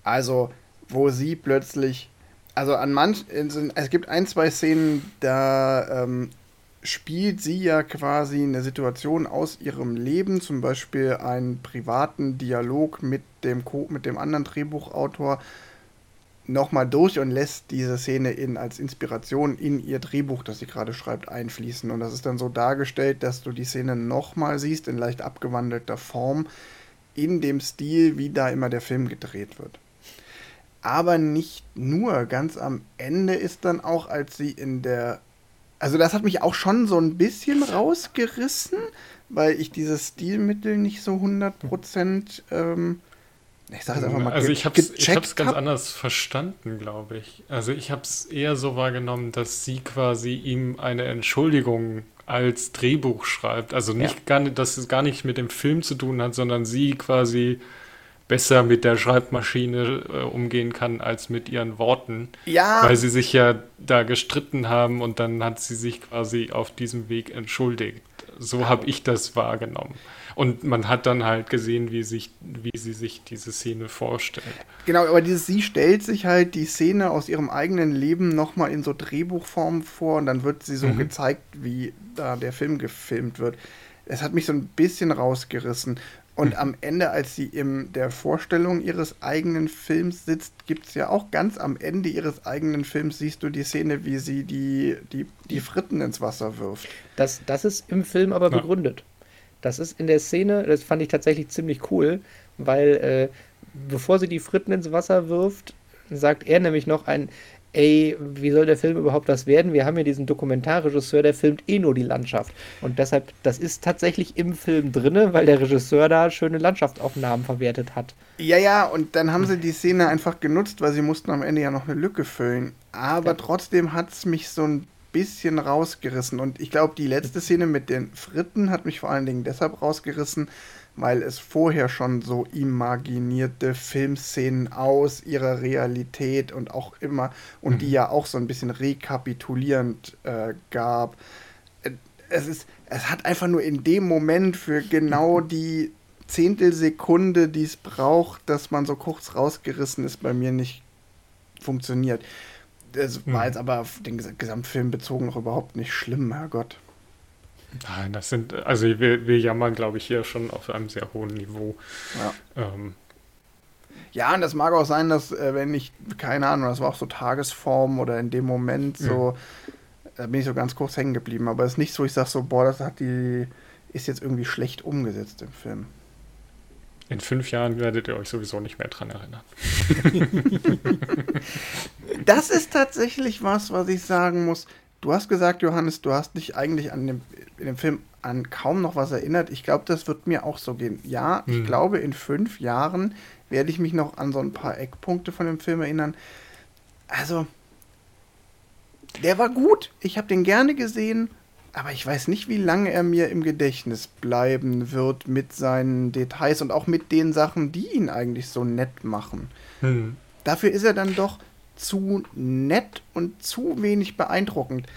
Also, wo sie plötzlich Also an manch, es gibt ein, zwei Szenen, da ähm, spielt sie ja quasi eine Situation aus ihrem Leben, zum Beispiel einen privaten Dialog mit dem, Co mit dem anderen Drehbuchautor nochmal durch und lässt diese Szene in, als Inspiration in ihr Drehbuch, das sie gerade schreibt, einfließen. Und das ist dann so dargestellt, dass du die Szene nochmal siehst, in leicht abgewandelter Form, in dem Stil, wie da immer der Film gedreht wird. Aber nicht nur, ganz am Ende ist dann auch, als sie in der also das hat mich auch schon so ein bisschen rausgerissen, weil ich dieses Stilmittel nicht so 100% ähm, ich sage es einfach mal Also ich habe es ganz hab. anders verstanden, glaube ich. Also ich habe es eher so wahrgenommen, dass sie quasi ihm eine Entschuldigung als Drehbuch schreibt. Also nicht ja. gar nicht, dass es gar nicht mit dem Film zu tun hat, sondern sie quasi besser mit der Schreibmaschine äh, umgehen kann als mit ihren Worten. Ja. Weil sie sich ja da gestritten haben und dann hat sie sich quasi auf diesem Weg entschuldigt. So habe ich das wahrgenommen. Und man hat dann halt gesehen, wie, sich, wie sie sich diese Szene vorstellt. Genau, aber dieses, sie stellt sich halt die Szene aus ihrem eigenen Leben nochmal in so Drehbuchform vor und dann wird sie so mhm. gezeigt, wie da der Film gefilmt wird. Es hat mich so ein bisschen rausgerissen. Und am Ende, als sie in der Vorstellung ihres eigenen Films sitzt, gibt es ja auch ganz am Ende ihres eigenen Films, siehst du die Szene, wie sie die, die, die Fritten ins Wasser wirft. Das, das ist im Film aber ja. begründet. Das ist in der Szene, das fand ich tatsächlich ziemlich cool, weil äh, bevor sie die Fritten ins Wasser wirft, sagt er nämlich noch ein, ey, wie soll der Film überhaupt das werden? Wir haben ja diesen Dokumentarregisseur, der filmt eh nur die Landschaft. Und deshalb, das ist tatsächlich im Film drinne, weil der Regisseur da schöne Landschaftsaufnahmen verwertet hat. Ja, ja, und dann haben sie die Szene einfach genutzt, weil sie mussten am Ende ja noch eine Lücke füllen. Aber ja. trotzdem hat es mich so ein bisschen rausgerissen. Und ich glaube, die letzte Szene mit den Fritten hat mich vor allen Dingen deshalb rausgerissen, weil es vorher schon so imaginierte Filmszenen aus ihrer Realität und auch immer, und mhm. die ja auch so ein bisschen rekapitulierend äh, gab. Äh, es ist, es hat einfach nur in dem Moment für genau <laughs> die Zehntelsekunde, die es braucht, dass man so kurz rausgerissen ist, bei mir nicht funktioniert. Das war mhm. jetzt aber auf den Gesamtfilm bezogen noch überhaupt nicht schlimm, Herrgott. Nein, das sind, also wir, wir jammern, glaube ich, hier schon auf einem sehr hohen Niveau. Ja. Ähm. Ja, und das mag auch sein, dass, äh, wenn ich, keine Ahnung, das war auch so Tagesform oder in dem Moment so, ja. da bin ich so ganz kurz hängen geblieben. Aber es ist nicht so, ich sage so, boah, das hat die, ist jetzt irgendwie schlecht umgesetzt im Film. In fünf Jahren werdet ihr euch sowieso nicht mehr dran erinnern. <laughs> das ist tatsächlich was, was ich sagen muss. Du hast gesagt, Johannes, du hast dich eigentlich an dem, in dem Film an kaum noch was erinnert. Ich glaube, das wird mir auch so gehen. Ja, ich hm. glaube, in fünf Jahren werde ich mich noch an so ein paar Eckpunkte von dem Film erinnern. Also, der war gut. Ich habe den gerne gesehen. Aber ich weiß nicht, wie lange er mir im Gedächtnis bleiben wird mit seinen Details und auch mit den Sachen, die ihn eigentlich so nett machen. Hm. Dafür ist er dann doch zu nett und zu wenig beeindruckend.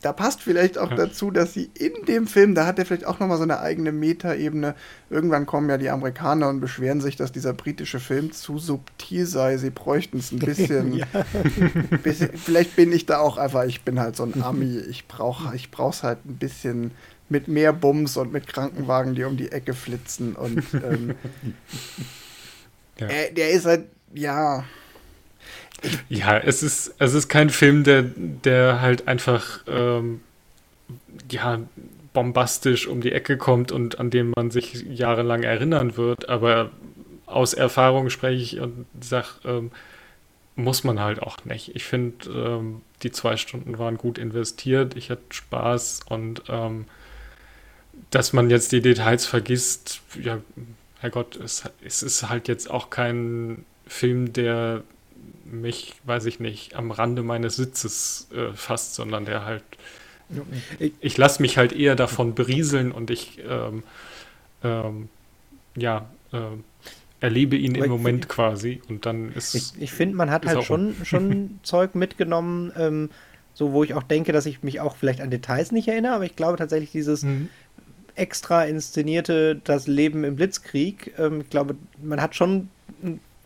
Da passt vielleicht auch ja. dazu, dass sie in dem Film, da hat er vielleicht auch nochmal so eine eigene Metaebene. Irgendwann kommen ja die Amerikaner und beschweren sich, dass dieser britische Film zu subtil sei. Sie bräuchten es ein bisschen, <laughs> <laughs> bisschen. Vielleicht bin ich da auch einfach, ich bin halt so ein Ami. Ich brauche ich brauch's halt ein bisschen mit mehr Bums und mit Krankenwagen, die um die Ecke flitzen. Und ähm, <laughs> ja. er, der ist halt, ja ja, es ist, es ist kein Film, der, der halt einfach ähm, ja, bombastisch um die Ecke kommt und an den man sich jahrelang erinnern wird. Aber aus Erfahrung spreche ich und sage, ähm, muss man halt auch nicht. Ich finde, ähm, die zwei Stunden waren gut investiert. Ich hatte Spaß und ähm, dass man jetzt die Details vergisst, ja, Herrgott, es, es ist halt jetzt auch kein Film, der mich, weiß ich nicht, am Rande meines Sitzes äh, fasst, sondern der halt. Ich, ich lasse mich halt eher davon berieseln und ich, ähm, ähm, ja, äh, erlebe ihn im Moment ich, quasi und dann ist. Ich, ich finde, man hat halt schon, schon <laughs> Zeug mitgenommen, ähm, so wo ich auch denke, dass ich mich auch vielleicht an Details nicht erinnere, aber ich glaube tatsächlich dieses. Mhm extra inszenierte Das Leben im Blitzkrieg. Ähm, ich glaube, man hat schon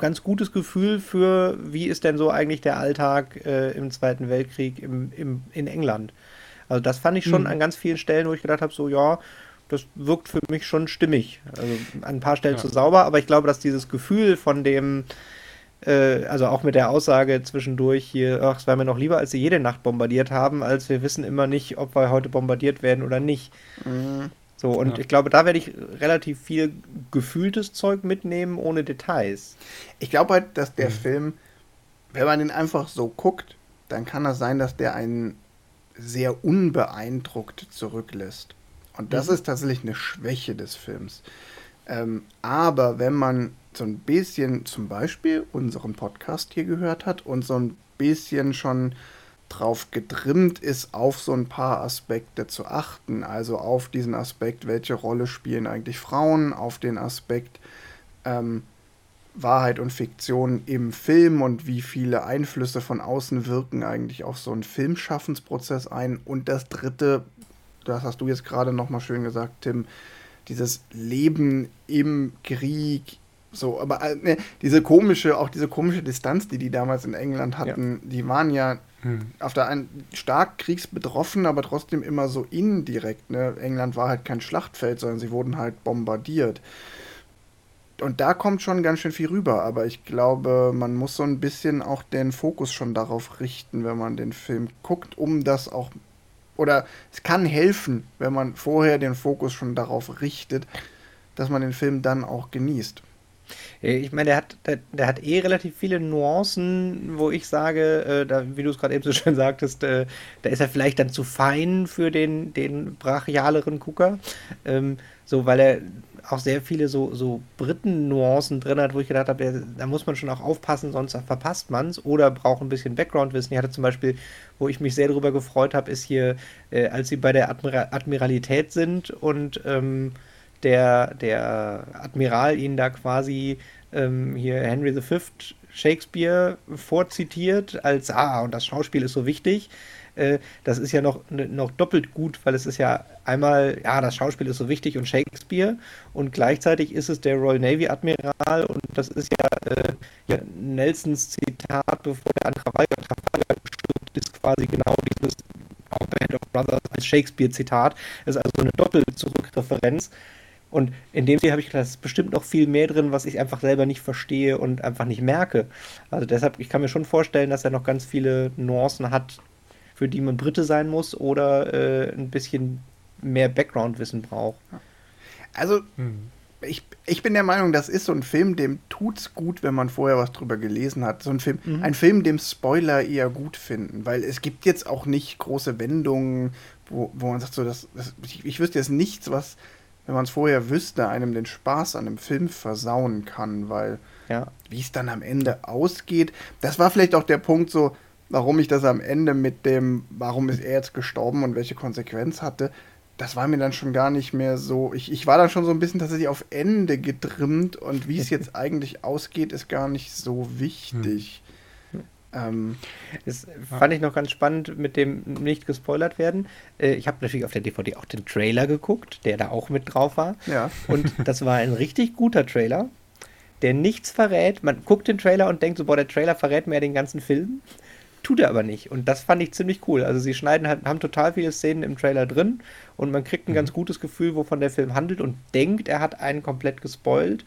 ganz gutes Gefühl für, wie ist denn so eigentlich der Alltag äh, im Zweiten Weltkrieg im, im, in England. Also das fand ich schon mhm. an ganz vielen Stellen, wo ich gedacht habe, so ja, das wirkt für mich schon stimmig. Also an ein paar Stellen ja. zu sauber, aber ich glaube, dass dieses Gefühl von dem, äh, also auch mit der Aussage zwischendurch hier, ach, es wäre mir noch lieber, als sie jede Nacht bombardiert haben, als wir wissen immer nicht, ob wir heute bombardiert werden oder nicht. Mhm. So, und ja. ich glaube, da werde ich relativ viel gefühltes Zeug mitnehmen, ohne Details. Ich glaube halt, dass der mhm. Film, wenn man den einfach so guckt, dann kann das sein, dass der einen sehr unbeeindruckt zurücklässt. Und das mhm. ist tatsächlich eine Schwäche des Films. Ähm, aber wenn man so ein bisschen zum Beispiel unseren Podcast hier gehört hat und so ein bisschen schon drauf getrimmt ist, auf so ein paar Aspekte zu achten. Also auf diesen Aspekt, welche Rolle spielen eigentlich Frauen, auf den Aspekt ähm, Wahrheit und Fiktion im Film und wie viele Einflüsse von außen wirken eigentlich auf so einen Filmschaffensprozess ein. Und das dritte, das hast du jetzt gerade nochmal schön gesagt, Tim, dieses Leben im Krieg, so, aber äh, ne, diese komische, auch diese komische Distanz, die die damals in England hatten, ja. die waren ja hm. auf der einen stark kriegsbetroffen, aber trotzdem immer so indirekt. Ne? England war halt kein Schlachtfeld, sondern sie wurden halt bombardiert. Und da kommt schon ganz schön viel rüber, aber ich glaube, man muss so ein bisschen auch den Fokus schon darauf richten, wenn man den Film guckt, um das auch. Oder es kann helfen, wenn man vorher den Fokus schon darauf richtet, dass man den Film dann auch genießt. Äh, ich meine, der hat, der, der, hat eh relativ viele Nuancen, wo ich sage, äh, da, wie du es gerade eben so <laughs> schön sagtest, äh, da ist er vielleicht dann zu fein für den, den brachialeren Gucker. Ähm, so, weil er auch sehr viele so, so Briten-Nuancen drin hat, wo ich gedacht habe, da muss man schon auch aufpassen, sonst verpasst man es oder braucht ein bisschen Background-Wissen. Ich hatte zum Beispiel, wo ich mich sehr darüber gefreut habe, ist hier, äh, als sie bei der Admira Admiralität sind und ähm, der, der Admiral ihn da quasi ähm, hier Henry V. Shakespeare vorzitiert, als, ah, und das Schauspiel ist so wichtig. Äh, das ist ja noch, noch doppelt gut, weil es ist ja einmal, ja, das Schauspiel ist so wichtig und Shakespeare und gleichzeitig ist es der Royal Navy Admiral und das ist ja, äh, ja Nelsons Zitat, bevor der an Trafalgar, Trafalgar stirbt, ist quasi genau dieses Band of Brothers als Shakespeare-Zitat. Das ist also eine Doppelzurückreferenz. Und in dem Fall habe ich gedacht, es ist bestimmt noch viel mehr drin, was ich einfach selber nicht verstehe und einfach nicht merke. Also deshalb, ich kann mir schon vorstellen, dass er noch ganz viele Nuancen hat, für die man Brite sein muss oder äh, ein bisschen mehr Background-Wissen braucht. Also, hm. ich, ich bin der Meinung, das ist so ein Film, dem tut's gut, wenn man vorher was drüber gelesen hat. So ein Film, mhm. ein Film, dem Spoiler eher gut finden, weil es gibt jetzt auch nicht große Wendungen, wo, wo man sagt, so, das, das ich, ich wüsste jetzt nichts, was wenn man es vorher wüsste, einem den Spaß an einem Film versauen kann, weil ja. wie es dann am Ende ausgeht, das war vielleicht auch der Punkt so, warum ich das am Ende mit dem, warum ist er jetzt gestorben und welche Konsequenz hatte, das war mir dann schon gar nicht mehr so. Ich, ich war dann schon so ein bisschen tatsächlich auf Ende getrimmt und wie es <laughs> jetzt eigentlich ausgeht, ist gar nicht so wichtig. Hm. Ähm, das fand ich noch ganz spannend mit dem nicht gespoilert werden. Äh, ich habe natürlich auf der DVD auch den Trailer geguckt, der da auch mit drauf war. Ja. Und <laughs> das war ein richtig guter Trailer, der nichts verrät. Man guckt den Trailer und denkt so, boah, der Trailer verrät mir ja den ganzen Film. Tut er aber nicht. Und das fand ich ziemlich cool. Also sie schneiden halt, haben total viele Szenen im Trailer drin und man kriegt ein mhm. ganz gutes Gefühl, wovon der Film handelt und denkt, er hat einen komplett gespoilt.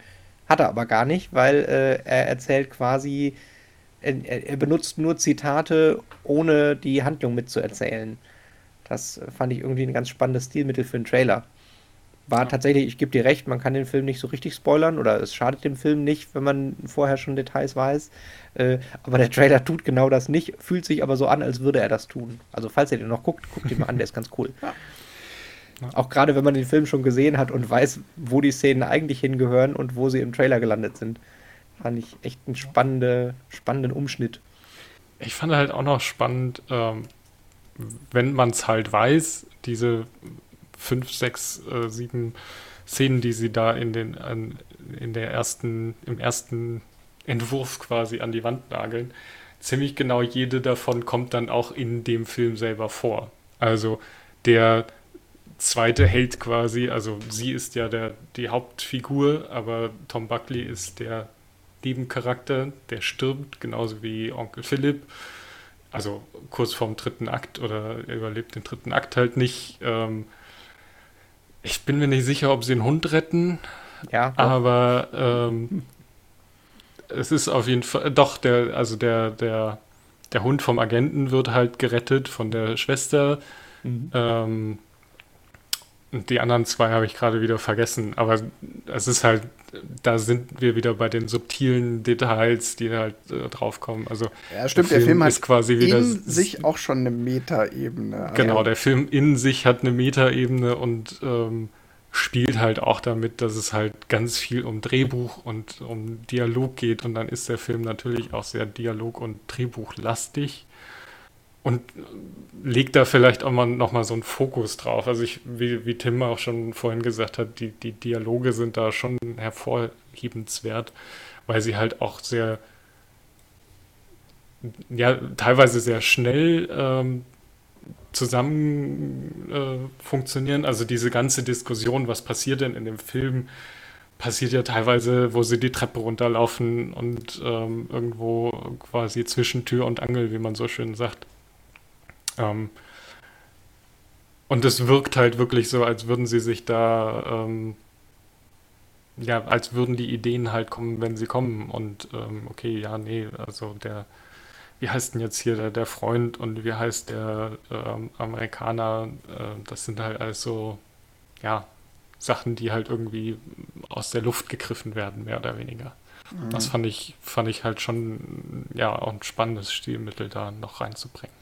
Hat er aber gar nicht, weil äh, er erzählt quasi er, er, benutzt nur Zitate, ohne die Handlung mitzuerzählen. Das fand ich irgendwie ein ganz spannendes Stilmittel für einen Trailer. War tatsächlich, ich gebe dir recht, man kann den Film nicht so richtig spoilern oder es schadet dem Film nicht, wenn man vorher schon Details weiß. Äh, aber der Trailer tut genau das nicht, fühlt sich aber so an, als würde er das tun. Also falls ihr den noch guckt, guckt ihn mal an, der ist ganz cool. Ja. Auch gerade wenn man den Film schon gesehen hat und weiß, wo die Szenen eigentlich hingehören und wo sie im Trailer gelandet sind. Fand ich echt einen spannende, spannenden Umschnitt. Ich fand halt auch noch spannend, ähm, wenn man es halt weiß, diese fünf, sechs, äh, sieben Szenen, die sie da in den an, in der ersten, im ersten Entwurf quasi an die Wand nageln, ziemlich genau jede davon kommt dann auch in dem Film selber vor. Also der zweite Held quasi, also sie ist ja der, die Hauptfigur, aber Tom Buckley ist der Nebencharakter, der stirbt, genauso wie Onkel Philipp. Also kurz vorm dritten Akt oder er überlebt den dritten Akt halt nicht. Ähm, ich bin mir nicht sicher, ob sie einen Hund retten. Ja. Aber ähm, es ist auf jeden Fall doch der, also der, der, der Hund vom Agenten wird halt gerettet von der Schwester. Mhm. Ähm, und die anderen zwei habe ich gerade wieder vergessen. Aber es ist halt, da sind wir wieder bei den subtilen Details, die halt äh, draufkommen. Also ja, stimmt, der Film, der Film hat quasi wieder in sich auch schon eine Metaebene. Genau, der Film in sich hat eine Metaebene und ähm, spielt halt auch damit, dass es halt ganz viel um Drehbuch und um Dialog geht. Und dann ist der Film natürlich auch sehr Dialog- und Drehbuchlastig und legt da vielleicht auch mal nochmal so einen Fokus drauf. Also ich, wie, wie Tim auch schon vorhin gesagt hat, die, die Dialoge sind da schon hervorhebenswert, weil sie halt auch sehr, ja, teilweise sehr schnell ähm, zusammen äh, funktionieren. Also diese ganze Diskussion, was passiert denn in dem Film, passiert ja teilweise, wo sie die Treppe runterlaufen und ähm, irgendwo quasi zwischen Tür und Angel, wie man so schön sagt. Ähm, und es wirkt halt wirklich so, als würden sie sich da, ähm, ja, als würden die Ideen halt kommen, wenn sie kommen. Und ähm, okay, ja, nee, also der, wie heißt denn jetzt hier der, der Freund und wie heißt der ähm, Amerikaner? Äh, das sind halt alles so, ja, Sachen, die halt irgendwie aus der Luft gegriffen werden, mehr oder weniger. Mhm. Das fand ich, fand ich halt schon, ja, auch ein spannendes Stilmittel da noch reinzubringen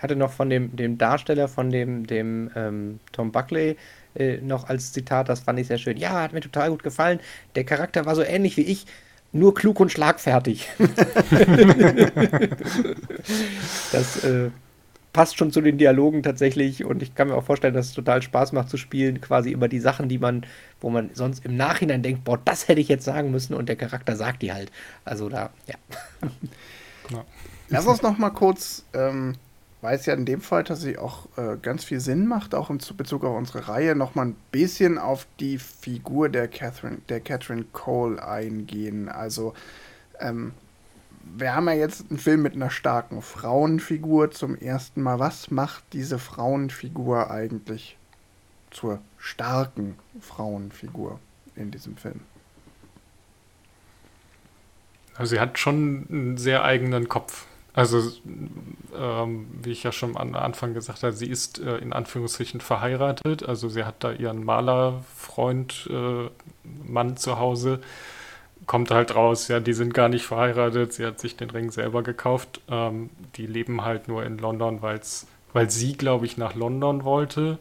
hatte noch von dem, dem Darsteller von dem, dem ähm, Tom Buckley äh, noch als Zitat, das fand ich sehr schön. Ja, hat mir total gut gefallen. Der Charakter war so ähnlich wie ich, nur klug und schlagfertig. <laughs> das äh, passt schon zu den Dialogen tatsächlich und ich kann mir auch vorstellen, dass es total Spaß macht zu spielen, quasi über die Sachen, die man, wo man sonst im Nachhinein denkt, boah, das hätte ich jetzt sagen müssen und der Charakter sagt die halt. Also da, ja. Lass uns noch mal kurz ähm, weil es ja in dem Fall tatsächlich auch äh, ganz viel Sinn macht, auch in Bezug auf unsere Reihe, nochmal ein bisschen auf die Figur der Catherine, der Catherine Cole eingehen. Also, ähm, wir haben ja jetzt einen Film mit einer starken Frauenfigur zum ersten Mal. Was macht diese Frauenfigur eigentlich zur starken Frauenfigur in diesem Film? Also sie hat schon einen sehr eigenen Kopf. Also, ähm, wie ich ja schon am Anfang gesagt habe, sie ist äh, in Anführungsstrichen verheiratet. Also, sie hat da ihren Malerfreund, äh, Mann zu Hause. Kommt halt raus, ja, die sind gar nicht verheiratet. Sie hat sich den Ring selber gekauft. Ähm, die leben halt nur in London, weil's, weil sie, glaube ich, nach London wollte.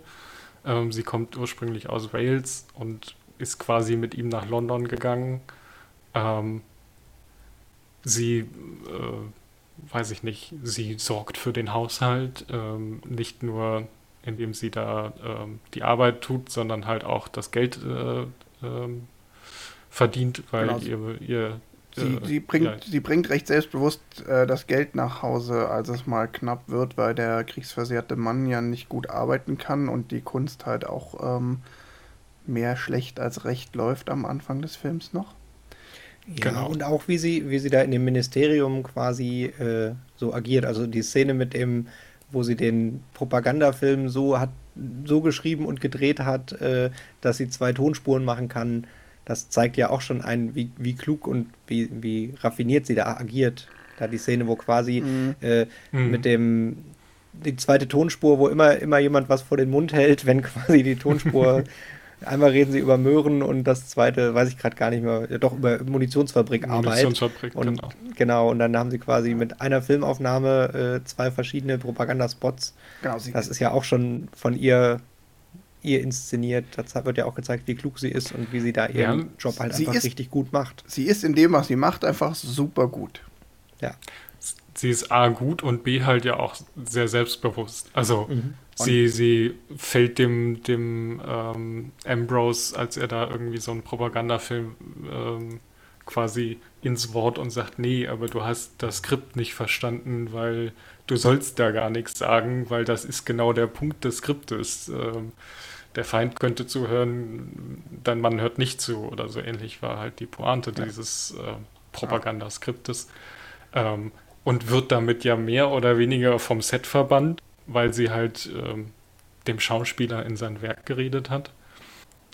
Ähm, sie kommt ursprünglich aus Wales und ist quasi mit ihm nach London gegangen. Ähm, sie. Äh, weiß ich nicht, sie sorgt für den Haushalt, ähm, nicht nur indem sie da ähm, die Arbeit tut, sondern halt auch das Geld äh, ähm, verdient, weil genau. ihr, ihr Sie, äh, sie, bringt, ja. sie bringt recht selbstbewusst äh, das Geld nach Hause, als es mal knapp wird, weil der kriegsversehrte Mann ja nicht gut arbeiten kann und die Kunst halt auch ähm, mehr schlecht als recht läuft am Anfang des Films noch. Ja, genau. und auch wie sie, wie sie da in dem Ministerium quasi äh, so agiert. Also die Szene mit dem, wo sie den Propagandafilm so hat, so geschrieben und gedreht hat, äh, dass sie zwei Tonspuren machen kann, das zeigt ja auch schon ein, wie, wie klug und wie, wie raffiniert sie da agiert. Da die Szene, wo quasi mhm. Äh, mhm. mit dem die zweite Tonspur, wo immer, immer jemand was vor den Mund hält, <laughs> wenn quasi die Tonspur <laughs> Einmal reden sie über Möhren und das zweite, weiß ich gerade gar nicht mehr, ja, doch über Munitionsfabrik Arbeit. Munitionsfabrik, und, genau. Genau, und dann haben sie quasi mit einer Filmaufnahme äh, zwei verschiedene Propagandaspots. Genau, das ist ja auch schon von ihr ihr inszeniert. Da wird ja auch gezeigt, wie klug sie ist und wie sie da ihren ja, Job halt einfach ist, richtig gut macht. Sie ist in dem, was sie macht, einfach super gut. Ja. Sie ist A gut und B halt ja auch sehr selbstbewusst. Also mhm. Sie, sie fällt dem, dem ähm, Ambrose, als er da irgendwie so einen Propagandafilm ähm, quasi ins Wort und sagt, nee, aber du hast das Skript nicht verstanden, weil du sollst da gar nichts sagen, weil das ist genau der Punkt des Skriptes. Ähm, der Feind könnte zuhören, dein Mann hört nicht zu oder so ähnlich war halt die Pointe ja. dieses, äh, Propagandaskriptes. Ähm, und wird damit ja mehr oder weniger vom Set verbannt, weil sie halt ähm, dem Schauspieler in sein Werk geredet hat.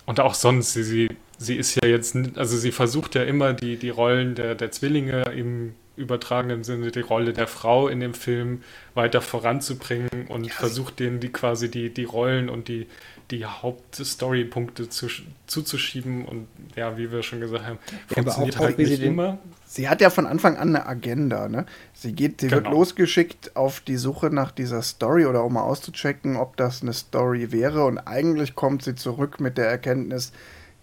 Und auch sonst, sie, sie, sie ist ja jetzt, also sie versucht ja immer die, die Rollen der, der Zwillinge im übertragenen Sinne, die Rolle der Frau in dem Film weiter voranzubringen und ja. versucht denen die quasi die, die Rollen und die, die Hauptstory-Punkte zu, zuzuschieben und ja, wie wir schon gesagt haben, funktioniert ja, auch, halt nicht immer. Sie hat ja von Anfang an eine Agenda, ne? Sie geht, sie genau. wird losgeschickt auf die Suche nach dieser Story oder um mal auszuchecken, ob das eine Story wäre und eigentlich kommt sie zurück mit der Erkenntnis,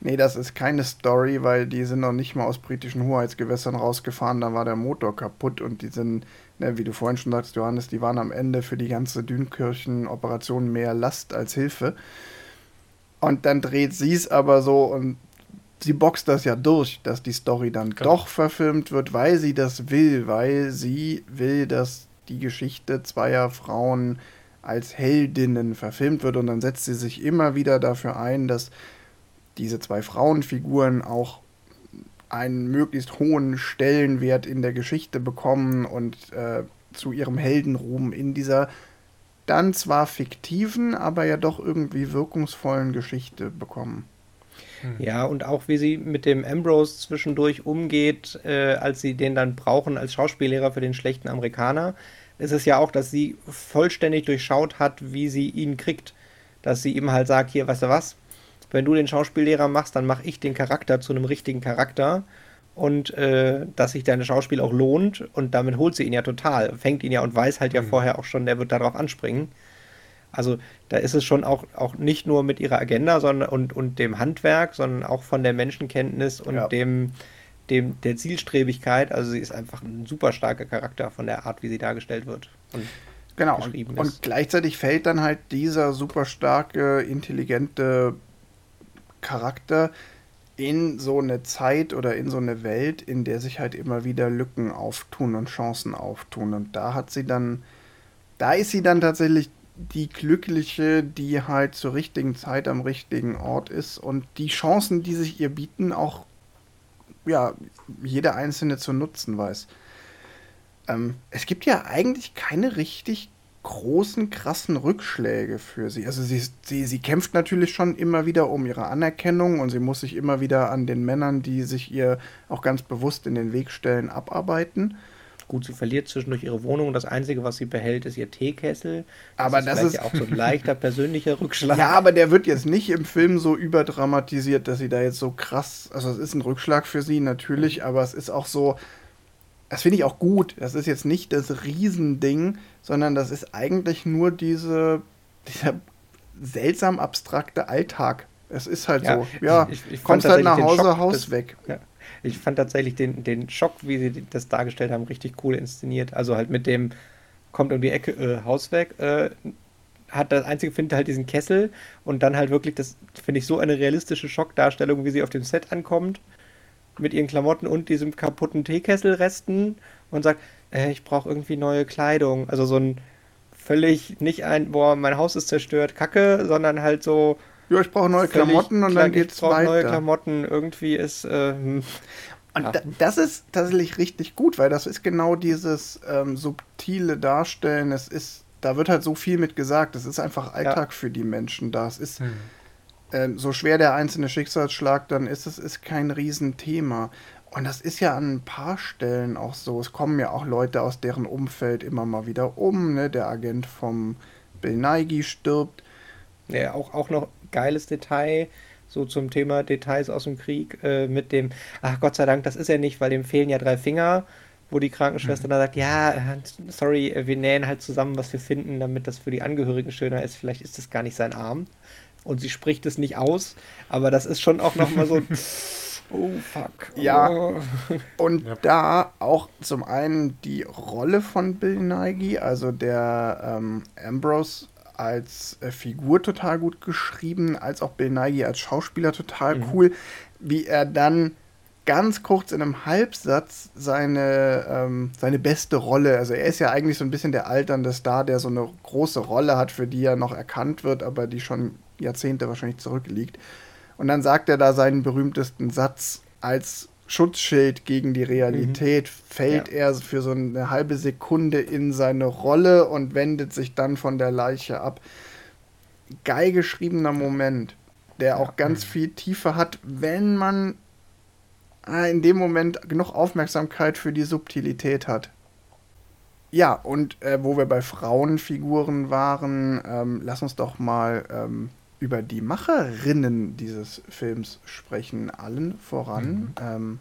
nee, das ist keine Story, weil die sind noch nicht mal aus britischen Hoheitsgewässern rausgefahren, da war der Motor kaputt und die sind, ne, wie du vorhin schon sagst, Johannes, die waren am Ende für die ganze Dünkirchen-Operation mehr Last als Hilfe. Und dann dreht sie es aber so und sie boxt das ja durch, dass die Story dann genau. doch verfilmt wird, weil sie das will, weil sie will, dass die Geschichte zweier Frauen als Heldinnen verfilmt wird und dann setzt sie sich immer wieder dafür ein, dass diese zwei Frauenfiguren auch einen möglichst hohen Stellenwert in der Geschichte bekommen und äh, zu ihrem Heldenruhm in dieser dann zwar fiktiven, aber ja doch irgendwie wirkungsvollen Geschichte bekommen. Hm. Ja, und auch wie sie mit dem Ambrose zwischendurch umgeht, äh, als sie den dann brauchen als Schauspiellehrer für den schlechten Amerikaner, ist es ja auch, dass sie vollständig durchschaut hat, wie sie ihn kriegt. Dass sie ihm halt sagt, hier, weißt du was, wenn du den Schauspiellehrer machst, dann mache ich den Charakter zu einem richtigen Charakter und äh, dass sich deine Schauspiel auch lohnt und damit holt sie ihn ja total, fängt ihn ja und weiß halt ja mhm. vorher auch schon, der wird darauf anspringen. Also da ist es schon auch, auch nicht nur mit ihrer Agenda sondern, und, und dem Handwerk, sondern auch von der Menschenkenntnis und ja. dem, dem, der Zielstrebigkeit. Also sie ist einfach ein super starker Charakter von der Art, wie sie dargestellt wird. Und genau, und, und, gleichzeitig fällt dann halt dieser super starke, intelligente Charakter in so eine Zeit oder in so eine Welt, in der sich halt immer wieder Lücken auftun und Chancen auftun. Und da hat sie dann, da ist sie dann tatsächlich die Glückliche, die halt zur richtigen Zeit am richtigen Ort ist und die Chancen, die sich ihr bieten, auch ja, jede einzelne zu nutzen weiß. Ähm, es gibt ja eigentlich keine richtig großen, krassen Rückschläge für sie. Also sie, sie, sie kämpft natürlich schon immer wieder um ihre Anerkennung und sie muss sich immer wieder an den Männern, die sich ihr auch ganz bewusst in den Weg stellen, abarbeiten. Gut, sie verliert zwischendurch ihre Wohnung und das Einzige, was sie behält, ist ihr Teekessel. Das aber ist das ist ja auch so ein leichter persönlicher Rückschlag. Ja, aber der wird jetzt nicht im Film so überdramatisiert, dass sie da jetzt so krass. Also es ist ein Rückschlag für sie natürlich, aber es ist auch so, das finde ich auch gut. Das ist jetzt nicht das Riesending, sondern das ist eigentlich nur diese, dieser seltsam abstrakte Alltag. Es ist halt ja, so. Ja, ich, ich kommst halt nach Hause, Schock, Haus das, weg. Ja. Ich fand tatsächlich den, den Schock, wie sie das dargestellt haben, richtig cool inszeniert. Also halt mit dem, kommt um die Ecke, äh, Haus weg, äh, hat das einzige, findet halt diesen Kessel und dann halt wirklich, das finde ich so eine realistische Schockdarstellung, wie sie auf dem Set ankommt mit ihren Klamotten und diesem kaputten Teekesselresten und sagt, äh, ich brauche irgendwie neue Kleidung. Also so ein völlig nicht ein, boah, mein Haus ist zerstört, Kacke, sondern halt so. Ja, ich brauche neue Klamotten und dann geht's ich weiter. neue Klamotten, irgendwie ist. Äh, <laughs> und ja. das ist tatsächlich richtig gut, weil das ist genau dieses ähm, subtile Darstellen. Es ist, da wird halt so viel mit gesagt. Es ist einfach Alltag ja. für die Menschen da. Es ist. Hm ähm, so schwer der einzelne Schicksalsschlag dann ist, es ist kein Riesenthema. Und das ist ja an ein paar Stellen auch so. Es kommen ja auch Leute aus deren Umfeld immer mal wieder um. Ne? Der Agent vom Bill Nighy stirbt. Ja, auch, auch noch geiles Detail, so zum Thema Details aus dem Krieg, äh, mit dem, ach Gott sei Dank, das ist er nicht, weil dem fehlen ja drei Finger, wo die Krankenschwester mhm. dann sagt, ja, äh, sorry, wir nähen halt zusammen, was wir finden, damit das für die Angehörigen schöner ist. Vielleicht ist das gar nicht sein Arm und sie spricht es nicht aus, aber das ist schon auch nochmal so. <laughs> Oh, fuck. Ja. Oh. Und ja. da auch zum einen die Rolle von Bill Nighy, also der ähm, Ambrose als äh, Figur total gut geschrieben, als auch Bill Nighy als Schauspieler total mhm. cool, wie er dann ganz kurz in einem Halbsatz seine, ähm, seine beste Rolle, also er ist ja eigentlich so ein bisschen der alternde Star, der so eine große Rolle hat, für die er noch erkannt wird, aber die schon Jahrzehnte wahrscheinlich zurückliegt. Und dann sagt er da seinen berühmtesten Satz als Schutzschild gegen die Realität, mhm. fällt ja. er für so eine halbe Sekunde in seine Rolle und wendet sich dann von der Leiche ab. Geil geschriebener Moment, der auch ganz viel Tiefe hat, wenn man äh, in dem Moment genug Aufmerksamkeit für die Subtilität hat. Ja, und äh, wo wir bei Frauenfiguren waren, ähm, lass uns doch mal ähm, über die Macherinnen dieses Films sprechen. Allen voran mhm. ähm,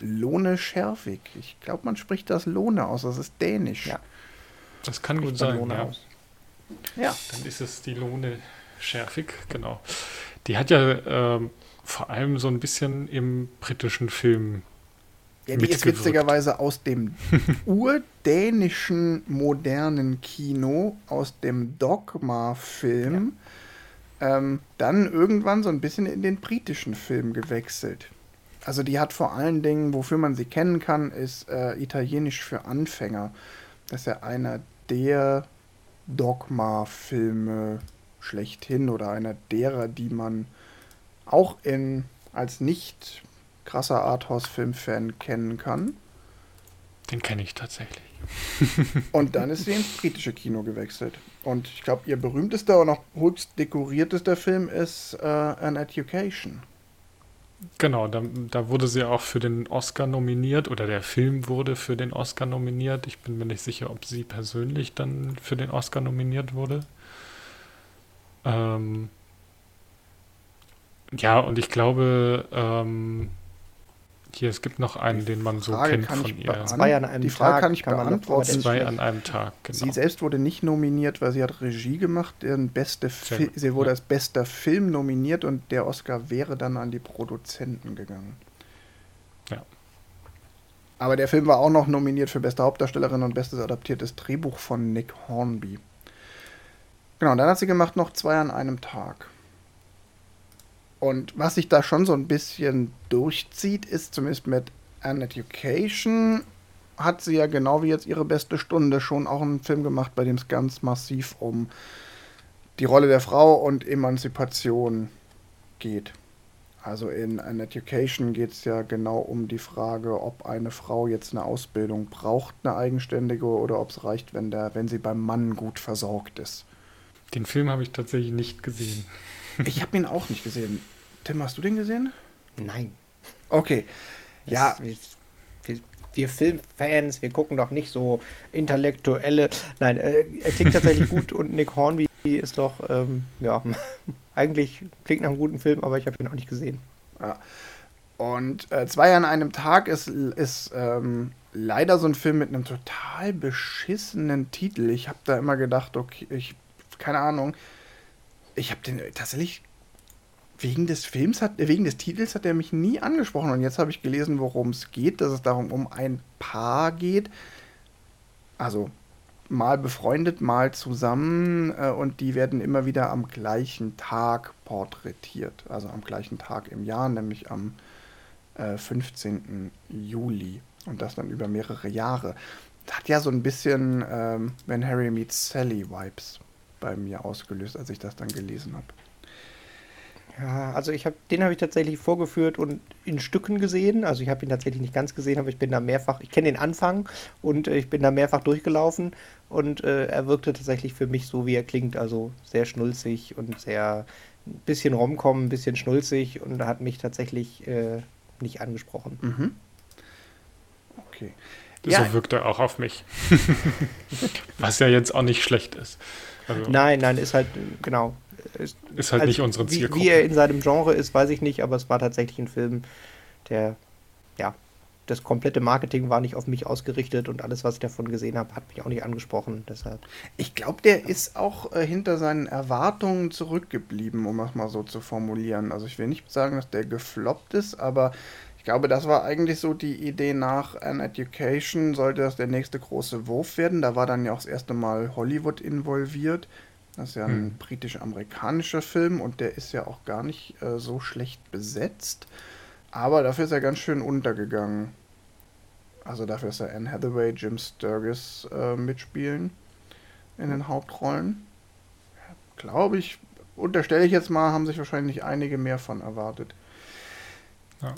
Lone Schervig. Ich glaube, man spricht das Lohne aus. Das ist dänisch. Ja. Das kann gut sein. Ja. ja. Dann ist es die Lohne Schervig, genau. Die hat ja ähm, vor allem so ein bisschen im britischen Film ja, die ist witzigerweise aus dem <laughs> urdänischen modernen Kino, aus dem Dogma-Film, ja. Ähm, dann irgendwann so ein bisschen in den britischen Film gewechselt. Also die hat vor allen Dingen, wofür man sie kennen kann, ist äh, Italienisch für Anfänger. Das ist ja einer der Dogma-Filme schlechthin oder einer derer, die man auch in als nicht krasser Arthouse-Filmfan kennen kann. Den kenne ich tatsächlich. und dann ist sie ins britische Kino gewechselt. Und ich glaube, ihr berühmtester und auch höchst dekoriertester Film ist äh, An Education. Genau, da, da, wurde sie auch für den Oscar nominiert oder der Film wurde für den Oscar nominiert. Ich bin mir nicht sicher, ob sie persönlich dann für den Oscar nominiert wurde. Ähm, ja, und ich glaube, ähm, hier, es gibt noch einen, den man so kennt von ihr. Zwei an einem die Frage Tag kann ich kann beantworten. Zwei an einem Tag, genau. Sie selbst wurde nicht nominiert, weil sie hat Regie gemacht. Beste sie wurde ja. als bester Film nominiert und der Oscar wäre dann an die Produzenten gegangen. Ja. Aber der Film war auch noch nominiert für beste Hauptdarstellerin und bestes adaptiertes Drehbuch von Nick Hornby. Genau, und dann hat sie gemacht noch zwei an einem Tag. Und was sich da schon so ein bisschen durchzieht, ist zumindest mit An Education hat sie ja genau wie jetzt ihre beste Stunde schon auch einen Film gemacht, bei dem es ganz massiv um die Rolle der Frau und Emanzipation geht. Also in An Education geht es ja genau um die Frage, ob eine Frau jetzt eine Ausbildung braucht, eine eigenständige, oder ob es reicht, wenn, der, wenn sie beim Mann gut versorgt ist. Den Film habe ich tatsächlich nicht gesehen. Ich habe ihn auch nicht gesehen. Tim, hast du den gesehen? Nein. Okay. Das, ja. Wir, wir, wir, Filmfans, wir gucken doch nicht so intellektuelle. Nein, äh, er klingt tatsächlich <laughs> gut und Nick Hornby ist doch, ähm, ja, <laughs> eigentlich klingt nach einem guten Film, aber ich habe ihn auch nicht gesehen. Ja. Und äh, zwei an einem Tag ist, ist ähm, leider so ein Film mit einem total beschissenen Titel. Ich habe da immer gedacht, okay, ich, keine Ahnung, ich habe den tatsächlich wegen des Films hat, wegen des Titels hat er mich nie angesprochen und jetzt habe ich gelesen, worum es geht, dass es darum um ein Paar geht, also mal befreundet, mal zusammen äh, und die werden immer wieder am gleichen Tag porträtiert, also am gleichen Tag im Jahr, nämlich am äh, 15. Juli und das dann über mehrere Jahre. Das hat ja so ein bisschen ähm, When Harry Meets Sally Vibes bei mir ausgelöst, als ich das dann gelesen habe. Ja, also ich habe den habe ich tatsächlich vorgeführt und in Stücken gesehen. Also ich habe ihn tatsächlich nicht ganz gesehen, aber ich bin da mehrfach, ich kenne den Anfang und äh, ich bin da mehrfach durchgelaufen und äh, er wirkte tatsächlich für mich so, wie er klingt. Also sehr schnulzig und sehr ein bisschen romcom, ein bisschen schnulzig und hat mich tatsächlich äh, nicht angesprochen. Mhm. Okay. So ja. wirkt er auch auf mich. <laughs> Was ja jetzt auch nicht schlecht ist. Also nein, nein, ist halt, genau. Ist, ist halt also nicht unsere Zielgruppe. Wie, wie er in seinem Genre ist, weiß ich nicht, aber es war tatsächlich ein Film, der, ja, das komplette Marketing war nicht auf mich ausgerichtet und alles, was ich davon gesehen habe, hat mich auch nicht angesprochen. Deshalb. Ich glaube, der ja. ist auch äh, hinter seinen Erwartungen zurückgeblieben, um es mal so zu formulieren. Also ich will nicht sagen, dass der gefloppt ist, aber glaube, das war eigentlich so die Idee nach An Education, sollte das der nächste große Wurf werden. Da war dann ja auch das erste Mal Hollywood involviert. Das ist ja ein hm. britisch-amerikanischer Film und der ist ja auch gar nicht äh, so schlecht besetzt. Aber dafür ist er ganz schön untergegangen. Also dafür ist ja Anne Hathaway, Jim Sturgis äh, mitspielen in den Hauptrollen. Glaube ich, unterstelle ich jetzt mal, haben sich wahrscheinlich einige mehr von erwartet. Ja.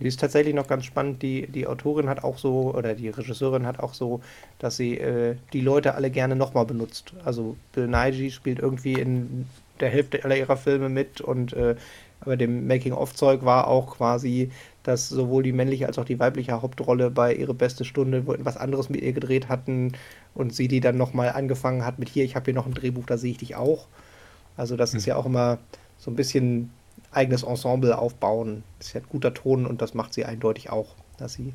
Die ist tatsächlich noch ganz spannend. Die, die Autorin hat auch so, oder die Regisseurin hat auch so, dass sie äh, die Leute alle gerne nochmal benutzt. Also Bill Nighy spielt irgendwie in der Hälfte aller ihrer Filme mit und äh, bei dem Making-of-Zeug war auch quasi, dass sowohl die männliche als auch die weibliche Hauptrolle bei ihre beste Stunde was anderes mit ihr gedreht hatten und sie die dann nochmal angefangen hat mit hier, ich habe hier noch ein Drehbuch, da sehe ich dich auch. Also das mhm. ist ja auch immer so ein bisschen eigenes Ensemble aufbauen. Das ist ja ein guter Ton und das macht sie eindeutig auch, dass sie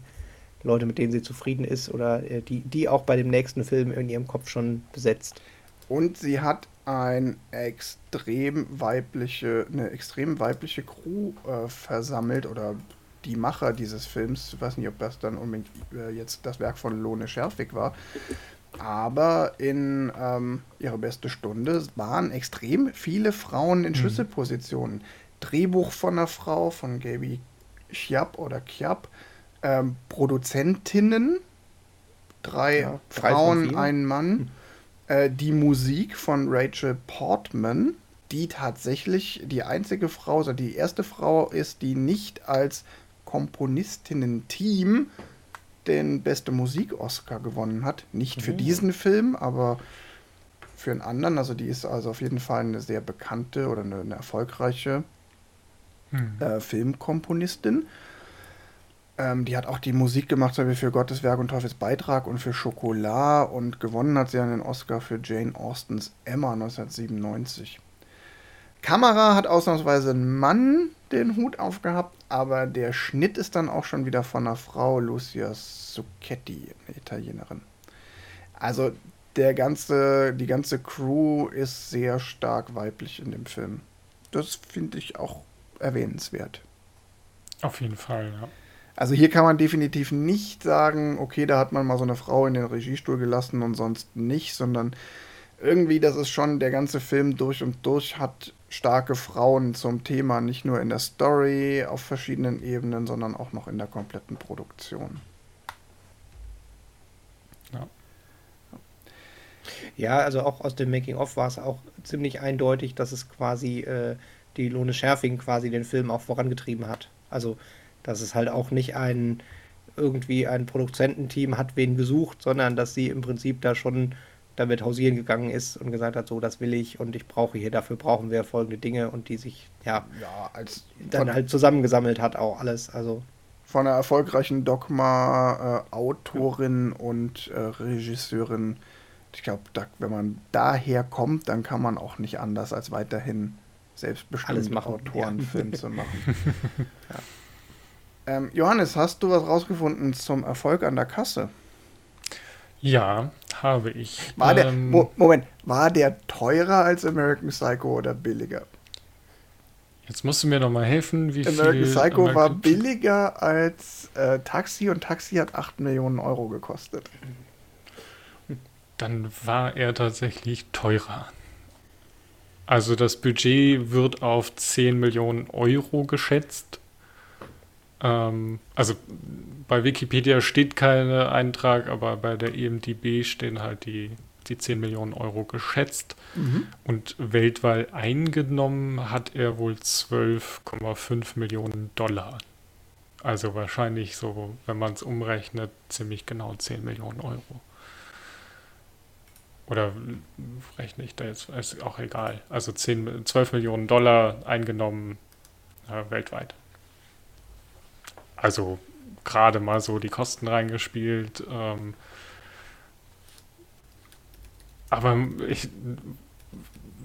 Leute, mit denen sie zufrieden ist oder äh, die, die auch bei dem nächsten Film in ihrem Kopf schon besetzt. Und sie hat ein extrem weibliche, eine extrem weibliche Crew äh, versammelt oder die Macher dieses Films, ich weiß nicht, ob das dann unbedingt äh, jetzt das Werk von Lone Scherfig war, aber in ähm, ihrer beste Stunde waren extrem viele Frauen in mhm. Drehbuch von einer Frau, von Gaby Chiap oder Chiap, ähm, Produzentinnen, drei ja, Frauen, ein Mann, hm. äh, die Musik von Rachel Portman, die tatsächlich die einzige Frau, also die erste Frau ist, die nicht als Komponistinnen-Team den beste Musik-Oscar gewonnen hat. Nicht für mhm. diesen Film, aber für einen anderen. Also die ist also auf jeden Fall eine sehr bekannte oder eine, eine erfolgreiche mhm. äh, Filmkomponistin. Ähm, die hat auch die Musik gemacht, so wie für Gottes Werk und Teufels Beitrag und für Schokolade und gewonnen hat sie einen Oscar für Jane Austens Emma 1997. Kamera hat ausnahmsweise ein Mann den Hut aufgehabt, aber der Schnitt ist dann auch schon wieder von einer Frau, Lucia Zucchetti, eine Italienerin. Also der ganze, die ganze Crew ist sehr stark weiblich in dem Film. Das finde ich auch erwähnenswert. Auf jeden Fall, ja. Also hier kann man definitiv nicht sagen, okay, da hat man mal so eine Frau in den Regiestuhl gelassen und sonst nicht, sondern irgendwie, das ist schon, der ganze Film durch und durch hat starke Frauen zum Thema, nicht nur in der Story auf verschiedenen Ebenen, sondern auch noch in der kompletten Produktion. Ja. Ja, also auch aus dem Making-of war es auch ziemlich eindeutig, dass es quasi äh, die Lone Schärfing quasi den Film auch vorangetrieben hat. Also, dass es halt auch nicht ein irgendwie ein Produzententeam hat wen gesucht, sondern dass sie im Prinzip da schon damit hausieren gegangen ist und gesagt hat, so, das will ich und ich brauche hier, dafür brauchen wir folgende Dinge und die sich, ja, ja als dann halt zusammengesammelt hat auch alles, also. Von einer erfolgreichen Dogma-Autorin äh, und äh, Regisseurin, ich glaube, wenn man daher kommt, dann kann man auch nicht anders als weiterhin selbstbestimmt Autorenfilm ja. zu machen. <laughs> ja. ähm, Johannes, hast du was rausgefunden zum Erfolg an der Kasse? Ja, habe ich. War der, ähm, Mo Moment, war der teurer als American Psycho oder billiger? Jetzt musst du mir noch mal helfen, wie American viel. Psycho American war billiger als äh, Taxi und Taxi hat 8 Millionen Euro gekostet. Dann war er tatsächlich teurer. Also das Budget wird auf 10 Millionen Euro geschätzt ähm, also bei Wikipedia steht kein Eintrag, aber bei der EMDB stehen halt die, die 10 Millionen Euro geschätzt. Mhm. Und weltweit eingenommen hat er wohl 12,5 Millionen Dollar. Also wahrscheinlich so, wenn man es umrechnet, ziemlich genau 10 Millionen Euro. Oder rechne ich da jetzt, ist auch egal. Also 10, 12 Millionen Dollar eingenommen äh, weltweit. Also gerade mal so die Kosten reingespielt. Ähm, aber ich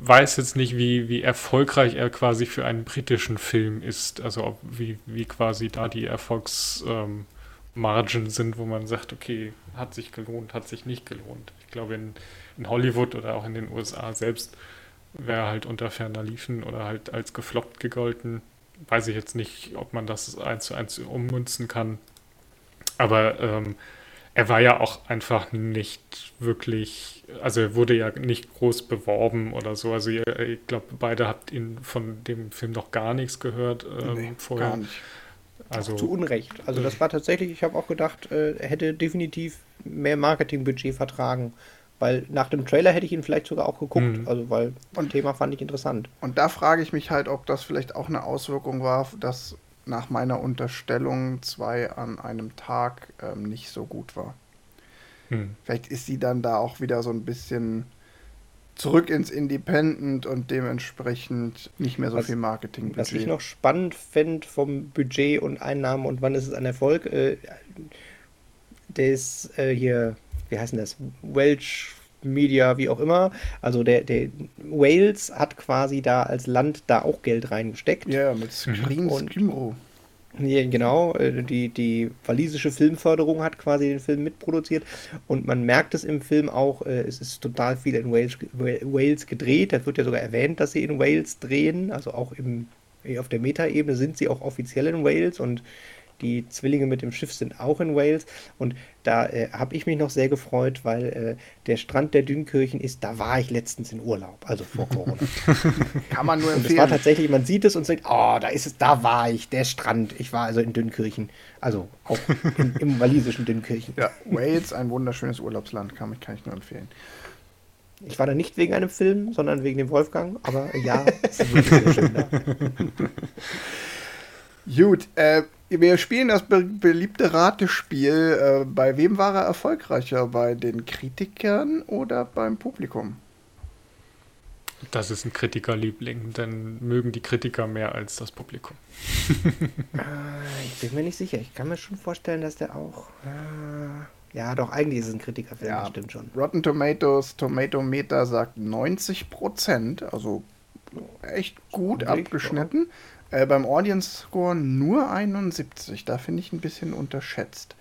weiß jetzt nicht, wie, wie erfolgreich er quasi für einen britischen Film ist. Also ob, wie, wie quasi da die Erfolgsmargen ähm, sind, wo man sagt, okay, hat sich gelohnt, hat sich nicht gelohnt. Ich glaube, in, in Hollywood oder auch in den USA selbst wäre halt unter ferner Liefen oder halt als gefloppt gegolten weiß ich jetzt nicht, ob man das eins zu eins ummünzen kann. Aber ähm, er war ja auch einfach nicht wirklich, also er wurde ja nicht groß beworben oder so. Also ich glaube, beide habt ihn von dem Film noch gar nichts gehört ähm, nee, vorher. Gar nicht. Also, zu Unrecht. Also das war tatsächlich, ich habe auch gedacht, äh, er hätte definitiv mehr Marketingbudget vertragen. Weil nach dem Trailer hätte ich ihn vielleicht sogar auch geguckt. Mhm. Also, weil das Thema fand ich interessant. Und da frage ich mich halt, ob das vielleicht auch eine Auswirkung war, dass nach meiner Unterstellung zwei an einem Tag ähm, nicht so gut war. Hm. Vielleicht ist sie dann da auch wieder so ein bisschen zurück ins Independent und dementsprechend nicht mehr so was, viel Marketing. Was ich noch spannend fände vom Budget und Einnahmen und wann ist es ein Erfolg, äh, das äh, hier, wie heißt denn das? Welsh Media, wie auch immer. Also der, der Wales hat quasi da als Land da auch Geld reingesteckt. Ja, mit Screen und, Screamro. Ja, genau, äh, die, die walisische Filmförderung hat quasi den Film mitproduziert. Und man merkt es im Film auch, äh, es ist total viel in Wales, Wales gedreht, da wird ja sogar erwähnt, dass sie in Wales drehen, also auch im, auf der Metaebene sind sie auch offiziell in Wales. Und die Zwillinge mit dem Schiff sind auch in Wales. Und da äh, habe ich mich noch sehr gefreut, weil äh, der Strand der Dünkirchen ist, da war ich letztens in Urlaub, also vor Corona. <laughs> Kann man nur empfehlen. Und es war tatsächlich, man sieht es und sagt, oh, da ist es, da war ich, der Strand. Ich war also in Dünkirchen, also auch in, im walisischen Dünkirchen. Ja, Wales, ein wunderschönes Urlaubsland, kann ich, kann ich nur empfehlen. Ich war da nicht wegen einem Film, sondern wegen dem Wolfgang, aber ja, es ist wirklich sehr schön da. <laughs> Gut, äh, wir spielen das be beliebte Ratespiel. Äh, bei wem war er erfolgreicher? Bei den Kritikern oder beim Publikum? Das ist ein Kritikerliebling, denn mögen die Kritiker mehr als das Publikum. <laughs> ah, ich bin mir nicht sicher. Ich kann mir schon vorstellen, dass der auch. Ah, ja, doch, eigentlich ist es ein Kritikerfilm, ja, stimmt schon. Rotten Tomatoes, Tomato Meter sagt 90 Prozent, also echt gut abgeschnitten. Doch. Äh, beim Audience Score nur 71. Da finde ich ein bisschen unterschätzt.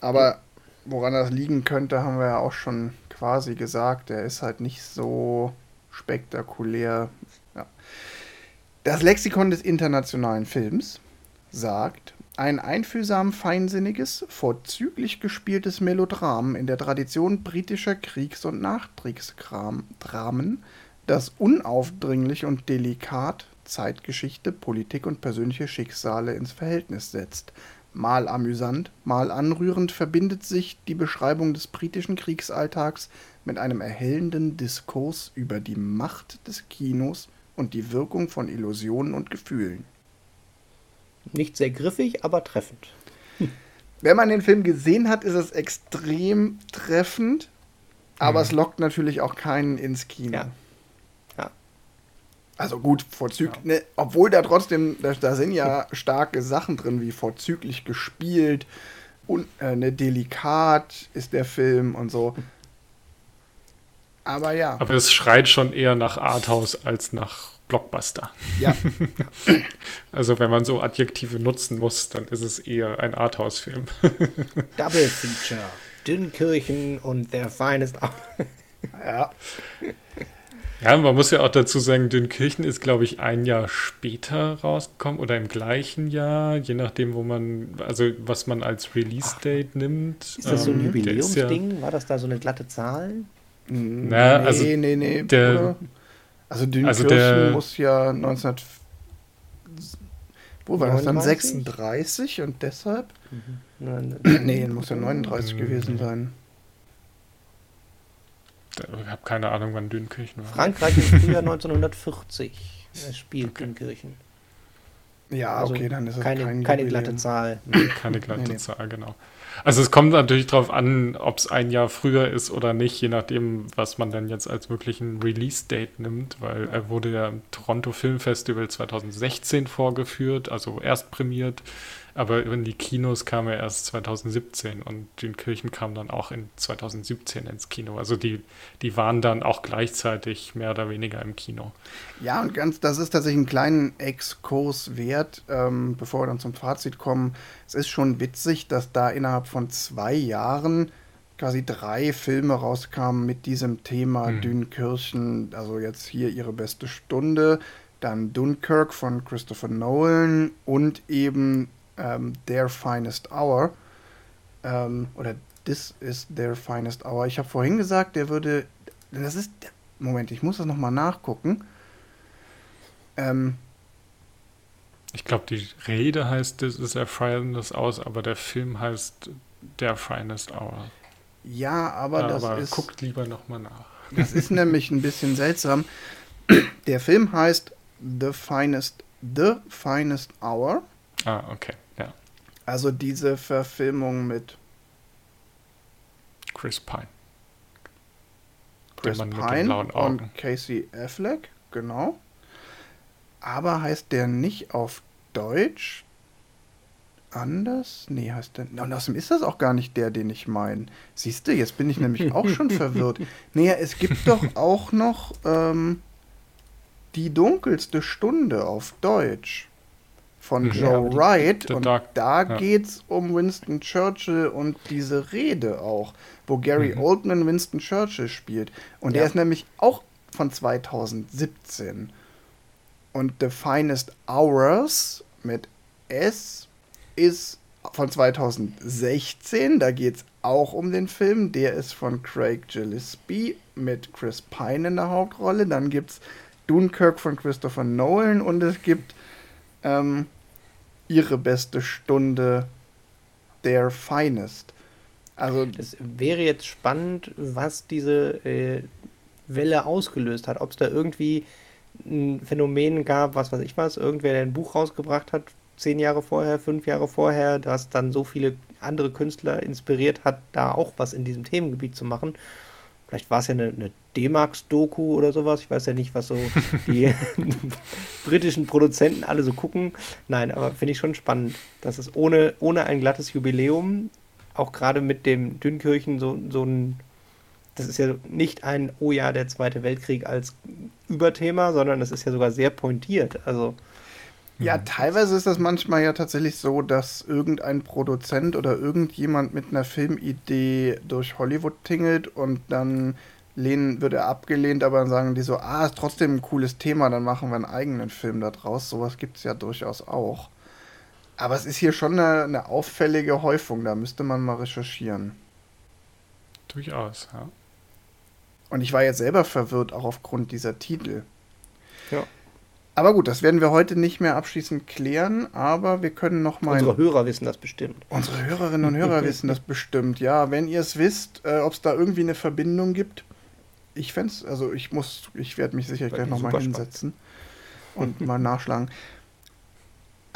Aber woran das liegen könnte, haben wir ja auch schon quasi gesagt. Der ist halt nicht so spektakulär. Ja. Das Lexikon des internationalen Films sagt, ein einfühlsam feinsinniges, vorzüglich gespieltes Melodram in der Tradition britischer Kriegs- und Nachkriegsdramen, das unaufdringlich und delikat Zeitgeschichte, Politik und persönliche Schicksale ins Verhältnis setzt. Mal amüsant, mal anrührend verbindet sich die Beschreibung des britischen Kriegsalltags mit einem erhellenden Diskurs über die Macht des Kinos und die Wirkung von Illusionen und Gefühlen. Nicht sehr griffig, aber treffend. Hm. Wenn man den Film gesehen hat, ist es extrem treffend, aber mhm. es lockt natürlich auch keinen ins Kino. Ja. Also gut, vorzüglich, ja. ne, obwohl da trotzdem, da, da, sind ja starke Sachen drin, wie vorzüglich gespielt und äh, ne, delikat ist der Film und so. Aber ja. Aber es schreit schon eher nach Arthouse als nach Blockbuster. Ja. <laughs> also wenn man so Adjektive nutzen muss, dann ist es eher ein Arthouse-Film. <laughs> Double Feature. Dünnkirchen und der Finest. ja. <laughs> Ja, man muss ja auch dazu sagen, Dünnkirchen ist, glaube ich, ein Jahr später rausgekommen oder im gleichen Jahr, je nachdem, wo man, also was man als Release-Date nimmt. Ist das so ein ähm, Jubiläumsding? Ja, War das da so eine glatte Zahl? Na, also nee, nee, nee. Der, also Dünnkirchen also der, muss ja 19. Wo war 39? das dann? 36 und deshalb? Mhm. nee, muss ja 39 mhm. gewesen sein. Ich habe keine Ahnung, wann Dünkirchen war. Frankreich im Frühjahr 1940 <laughs> er spielt okay. Dünkirchen. Ja, also okay, dann ist es keine, kein keine glatte Zahl. Keine glatte nee, nee. Zahl, genau. Also es kommt natürlich darauf an, ob es ein Jahr früher ist oder nicht, je nachdem, was man dann jetzt als wirklichen Release-Date nimmt, weil er wurde ja im Toronto Film Festival 2016 vorgeführt, also erst prämiert aber in die Kinos kam er erst 2017 und den Kirchen kam dann auch in 2017 ins Kino. Also die, die waren dann auch gleichzeitig mehr oder weniger im Kino. Ja, und ganz, das ist tatsächlich einen kleinen Exkurs wert, ähm, bevor wir dann zum Fazit kommen. Es ist schon witzig, dass da innerhalb von zwei Jahren quasi drei Filme rauskamen mit diesem Thema mhm. Dünkirchen, also jetzt hier ihre beste Stunde, dann Dunkirk von Christopher Nolan und eben ähm, Their Finest Hour. Ähm, oder This is Their Finest Hour. Ich habe vorhin gesagt, der würde. Das ist. Moment, ich muss das nochmal nachgucken. Ähm, ich glaube, die Rede heißt This is Their Finest Hour, aber der Film heißt Their Finest Hour. Ja, aber ja, das aber ist. Guckt lieber nochmal nach. Das ist nämlich ein bisschen seltsam. Der Film heißt The Finest, The Finest Hour Ah, okay, ja. Also diese Verfilmung mit Chris Pine. Chris Pine und Casey Affleck, genau. Aber heißt der nicht auf Deutsch anders? Nee, heißt der. Und außerdem ist das auch gar nicht der, den ich meine. Siehst du, jetzt bin ich nämlich auch schon verwirrt. <laughs> Nee, es gibt doch auch noch ähm, die dunkelste Stunde auf Deutsch von. Joe ja, Wright. Und Dark, da ja. geht es um Winston Churchill und diese Rede auch, wo Gary mhm. Oldman Winston Churchill spielt. Und ja. der ist nämlich auch von 2017. Und The Finest Hours mit S ist von 2016. Da geht es auch um den Film. Der ist von Craig Gillespie mit Chris Pine in der Hauptrolle. Dann gibt es Dunkirk von Christopher Nolan und es gibt ähm, ihre beste Stunde der Finest. Also es wäre jetzt spannend, was diese äh, Welle ausgelöst hat. Ob es da irgendwie ein Phänomen gab, was weiß ich was, irgendwer, der ein Buch rausgebracht hat, zehn Jahre vorher, fünf Jahre vorher, das dann so viele andere Künstler inspiriert hat, da auch was in diesem Themengebiet zu machen. Vielleicht war es ja eine, eine D-Max-Doku oder sowas. Ich weiß ja nicht, was so die <laughs> britischen Produzenten alle so gucken. Nein, aber finde ich schon spannend, dass es ohne, ohne ein glattes Jubiläum, auch gerade mit dem Dünnkirchen, so, so ein. Das ist ja nicht ein Oh ja, der Zweite Weltkrieg als Überthema, sondern es ist ja sogar sehr pointiert. Also. Ja, teilweise ist das manchmal ja tatsächlich so, dass irgendein Produzent oder irgendjemand mit einer Filmidee durch Hollywood tingelt und dann lehnen, wird er abgelehnt, aber dann sagen die so, ah, ist trotzdem ein cooles Thema, dann machen wir einen eigenen Film da draus. Sowas gibt es ja durchaus auch. Aber es ist hier schon eine, eine, auffällige Häufung, da müsste man mal recherchieren. Durchaus, ja. Und ich war jetzt selber verwirrt, auch aufgrund dieser Titel. Ja. Aber gut, das werden wir heute nicht mehr abschließend klären, aber wir können noch mal. Unsere Hörer wissen das bestimmt. Unsere Hörerinnen und Hörer <laughs> wissen das bestimmt, ja. Wenn ihr es wisst, äh, ob es da irgendwie eine Verbindung gibt. Ich fände also ich muss, ich werde mich sicher gleich nochmal hinsetzen und mal nachschlagen.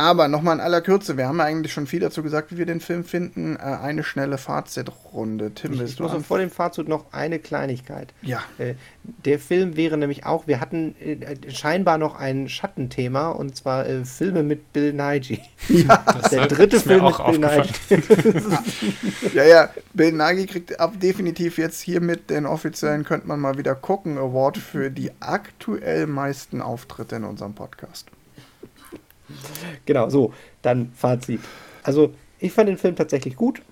Aber nochmal in aller Kürze, wir haben ja eigentlich schon viel dazu gesagt, wie wir den Film finden. Äh, eine schnelle Fazitrunde. Tim, ich, ich muss vor dem Fazit noch eine Kleinigkeit. Ja. Äh, der Film wäre nämlich auch, wir hatten äh, scheinbar noch ein Schattenthema und zwar Filme mit Bill Nighy. <laughs> Ja, der dritte Film mit Bill Nighy. <laughs> ja, ja, Bill Nighy kriegt ab definitiv jetzt hier mit den offiziellen, könnte man mal wieder gucken, Award für die aktuell meisten Auftritte in unserem Podcast. Genau, so, dann Fazit. Also, ich fand den Film tatsächlich gut.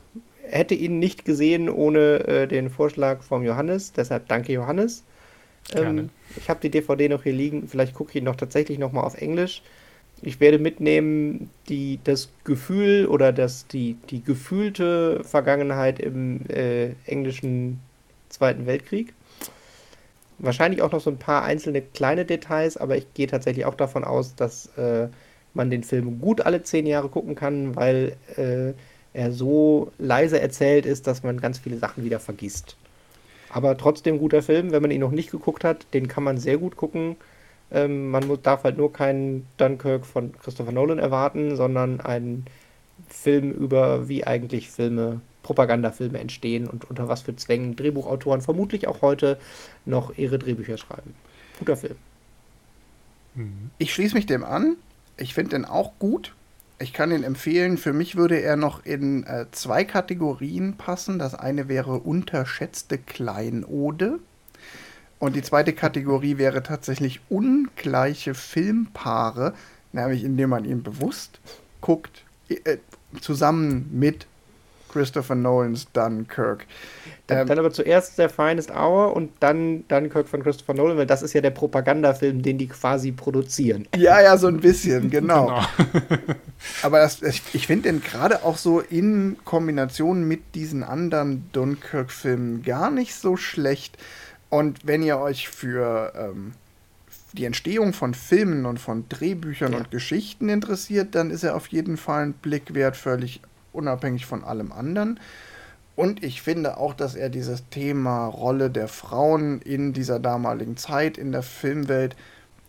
Hätte ihn nicht gesehen ohne äh, den Vorschlag vom Johannes. Deshalb danke, Johannes. Ähm, ich habe die DVD noch hier liegen. Vielleicht gucke ich ihn noch tatsächlich nochmal auf Englisch. Ich werde mitnehmen die, das Gefühl oder das, die, die gefühlte Vergangenheit im äh, englischen Zweiten Weltkrieg. Wahrscheinlich auch noch so ein paar einzelne kleine Details, aber ich gehe tatsächlich auch davon aus, dass äh, man den Film gut alle zehn Jahre gucken kann, weil äh, er so leise erzählt ist, dass man ganz viele Sachen wieder vergisst. Aber trotzdem guter Film, wenn man ihn noch nicht geguckt hat, den kann man sehr gut gucken. Ähm, man muss, darf halt nur keinen Dunkirk von Christopher Nolan erwarten, sondern einen Film über, wie eigentlich Filme, Propagandafilme entstehen und unter was für Zwängen Drehbuchautoren vermutlich auch heute noch ihre Drehbücher schreiben. Guter Film. Ich schließe mich dem an. Ich finde den auch gut. Ich kann ihn empfehlen. Für mich würde er noch in äh, zwei Kategorien passen. Das eine wäre unterschätzte Kleinode. Und die zweite Kategorie wäre tatsächlich ungleiche Filmpaare, nämlich indem man ihn bewusst guckt, äh, zusammen mit Christopher Nolans Dunkirk. Dann, ähm, dann, aber zuerst der Finest Hour und dann Dunkirk von Christopher Nolan, weil das ist ja der Propagandafilm, den die quasi produzieren. <laughs> Ja, ja, so ein bisschen, genau. genau. <laughs> aber das, ich finde den gerade auch so in Kombination mit diesen anderen Dunkirk-Filmen gar nicht so schlecht. Und wenn ihr euch für ähm, die Entstehung von Filmen und von Drehbüchern ja. und Geschichten interessiert, dann ist er auf jeden Fall ein Blick wert, völlig unabhängig von allem anderen. Und ich finde auch, dass er dieses Thema Rolle der Frauen in dieser damaligen Zeit in der Filmwelt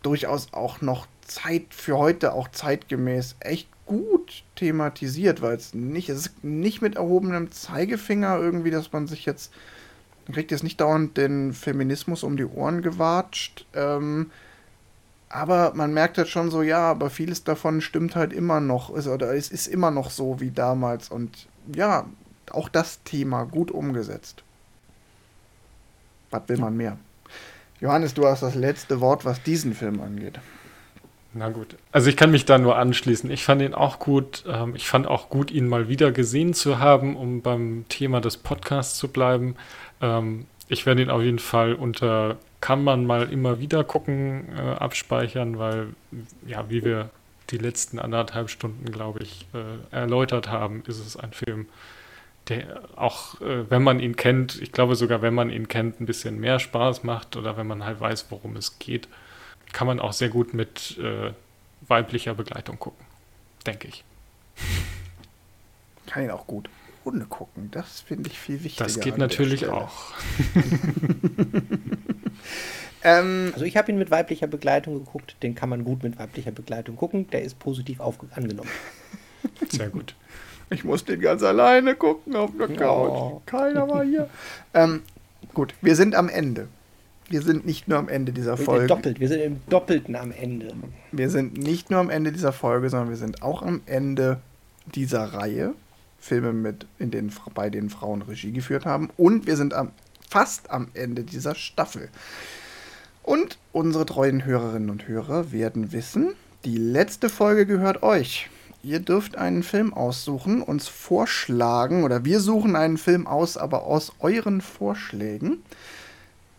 durchaus auch noch Zeit für heute auch zeitgemäß echt gut thematisiert, weil es nicht, es ist nicht mit erhobenem Zeigefinger irgendwie, dass man sich jetzt, man kriegt jetzt nicht dauernd den Feminismus um die Ohren gewatscht. Ähm, aber man merkt halt schon so, ja, aber vieles davon stimmt halt immer noch, oder es ist immer noch so wie damals. Und ja, auch das Thema gut umgesetzt. Was will man mehr? Johannes, du hast das letzte Wort, was diesen Film angeht. Na gut. Also ich kann mich da nur anschließen. Ich fand ihn auch gut. Ähm, ich fand auch gut, ihn mal wieder gesehen zu haben, um beim Thema des Podcasts zu bleiben. Ich werde ihn auf jeden Fall unter kann man mal immer wieder gucken, äh, abspeichern, weil, ja, wie wir die letzten anderthalb Stunden, glaube ich, äh, erläutert haben, ist es ein Film, der auch, äh, wenn man ihn kennt, ich glaube sogar, wenn man ihn kennt, ein bisschen mehr Spaß macht oder wenn man halt weiß, worum es geht, kann man auch sehr gut mit äh, weiblicher Begleitung gucken, denke ich. Kann ihn auch gut ohne gucken. Das finde ich viel wichtiger. Das geht natürlich auch. <laughs> <laughs> ähm, also ich habe ihn mit weiblicher Begleitung geguckt. Den kann man gut mit weiblicher Begleitung gucken. Der ist positiv angenommen. <laughs> Sehr gut. Ich muss den ganz alleine gucken auf der Couch. Oh. Keiner war hier. ähm, gut, wir sind am Ende. Wir sind nicht nur am Ende dieser wir Folge. Doppelt, wir sind im Doppelten am Ende. Wir sind nicht nur am Ende dieser Folge, sondern wir sind auch am Ende dieser Reihe. Filme mit, in denen, bei denen Frauen Regie geführt haben. Und wir sind am, fast am Ende dieser Staffel. Und unsere treuen Hörerinnen und Hörer werden wissen, die letzte Folge gehört euch. Ihr dürft einen Film aussuchen, uns vorschlagen oder wir suchen einen Film aus, aber aus euren Vorschlägen.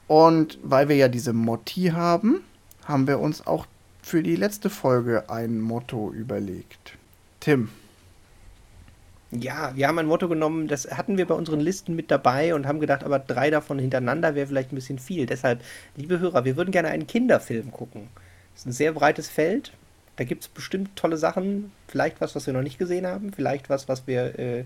Und weil wir ja diese Motti haben, haben wir uns auch für die letzte Folge ein Motto überlegt. Tim, ja, wir haben ein Motto genommen, das hatten wir bei unseren Listen mit dabei und haben gedacht, aber drei davon hintereinander wäre vielleicht ein bisschen viel. Deshalb, liebe Hörer, wir würden gerne einen Kinderfilm gucken. Das ist ein sehr breites Feld. Da gibt es bestimmt tolle Sachen. Vielleicht was, was wir noch nicht gesehen haben. Vielleicht was, was wir äh,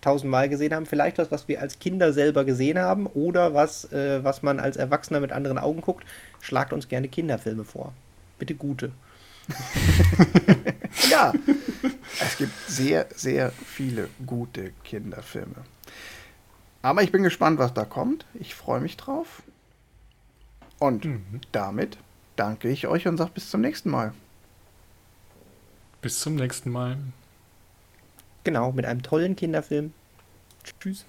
tausendmal gesehen haben. Vielleicht was, was wir als Kinder selber gesehen haben. Oder was, äh, was man als Erwachsener mit anderen Augen guckt. Schlagt uns gerne Kinderfilme vor. Bitte gute. <laughs> ja, <laughs> es gibt sehr, sehr viele gute Kinderfilme. Aber ich bin gespannt, was da kommt. Ich freue mich drauf. Und mhm. damit danke ich euch und sage bis zum nächsten Mal. Bis zum nächsten Mal. Genau, mit einem tollen Kinderfilm. Tschüss.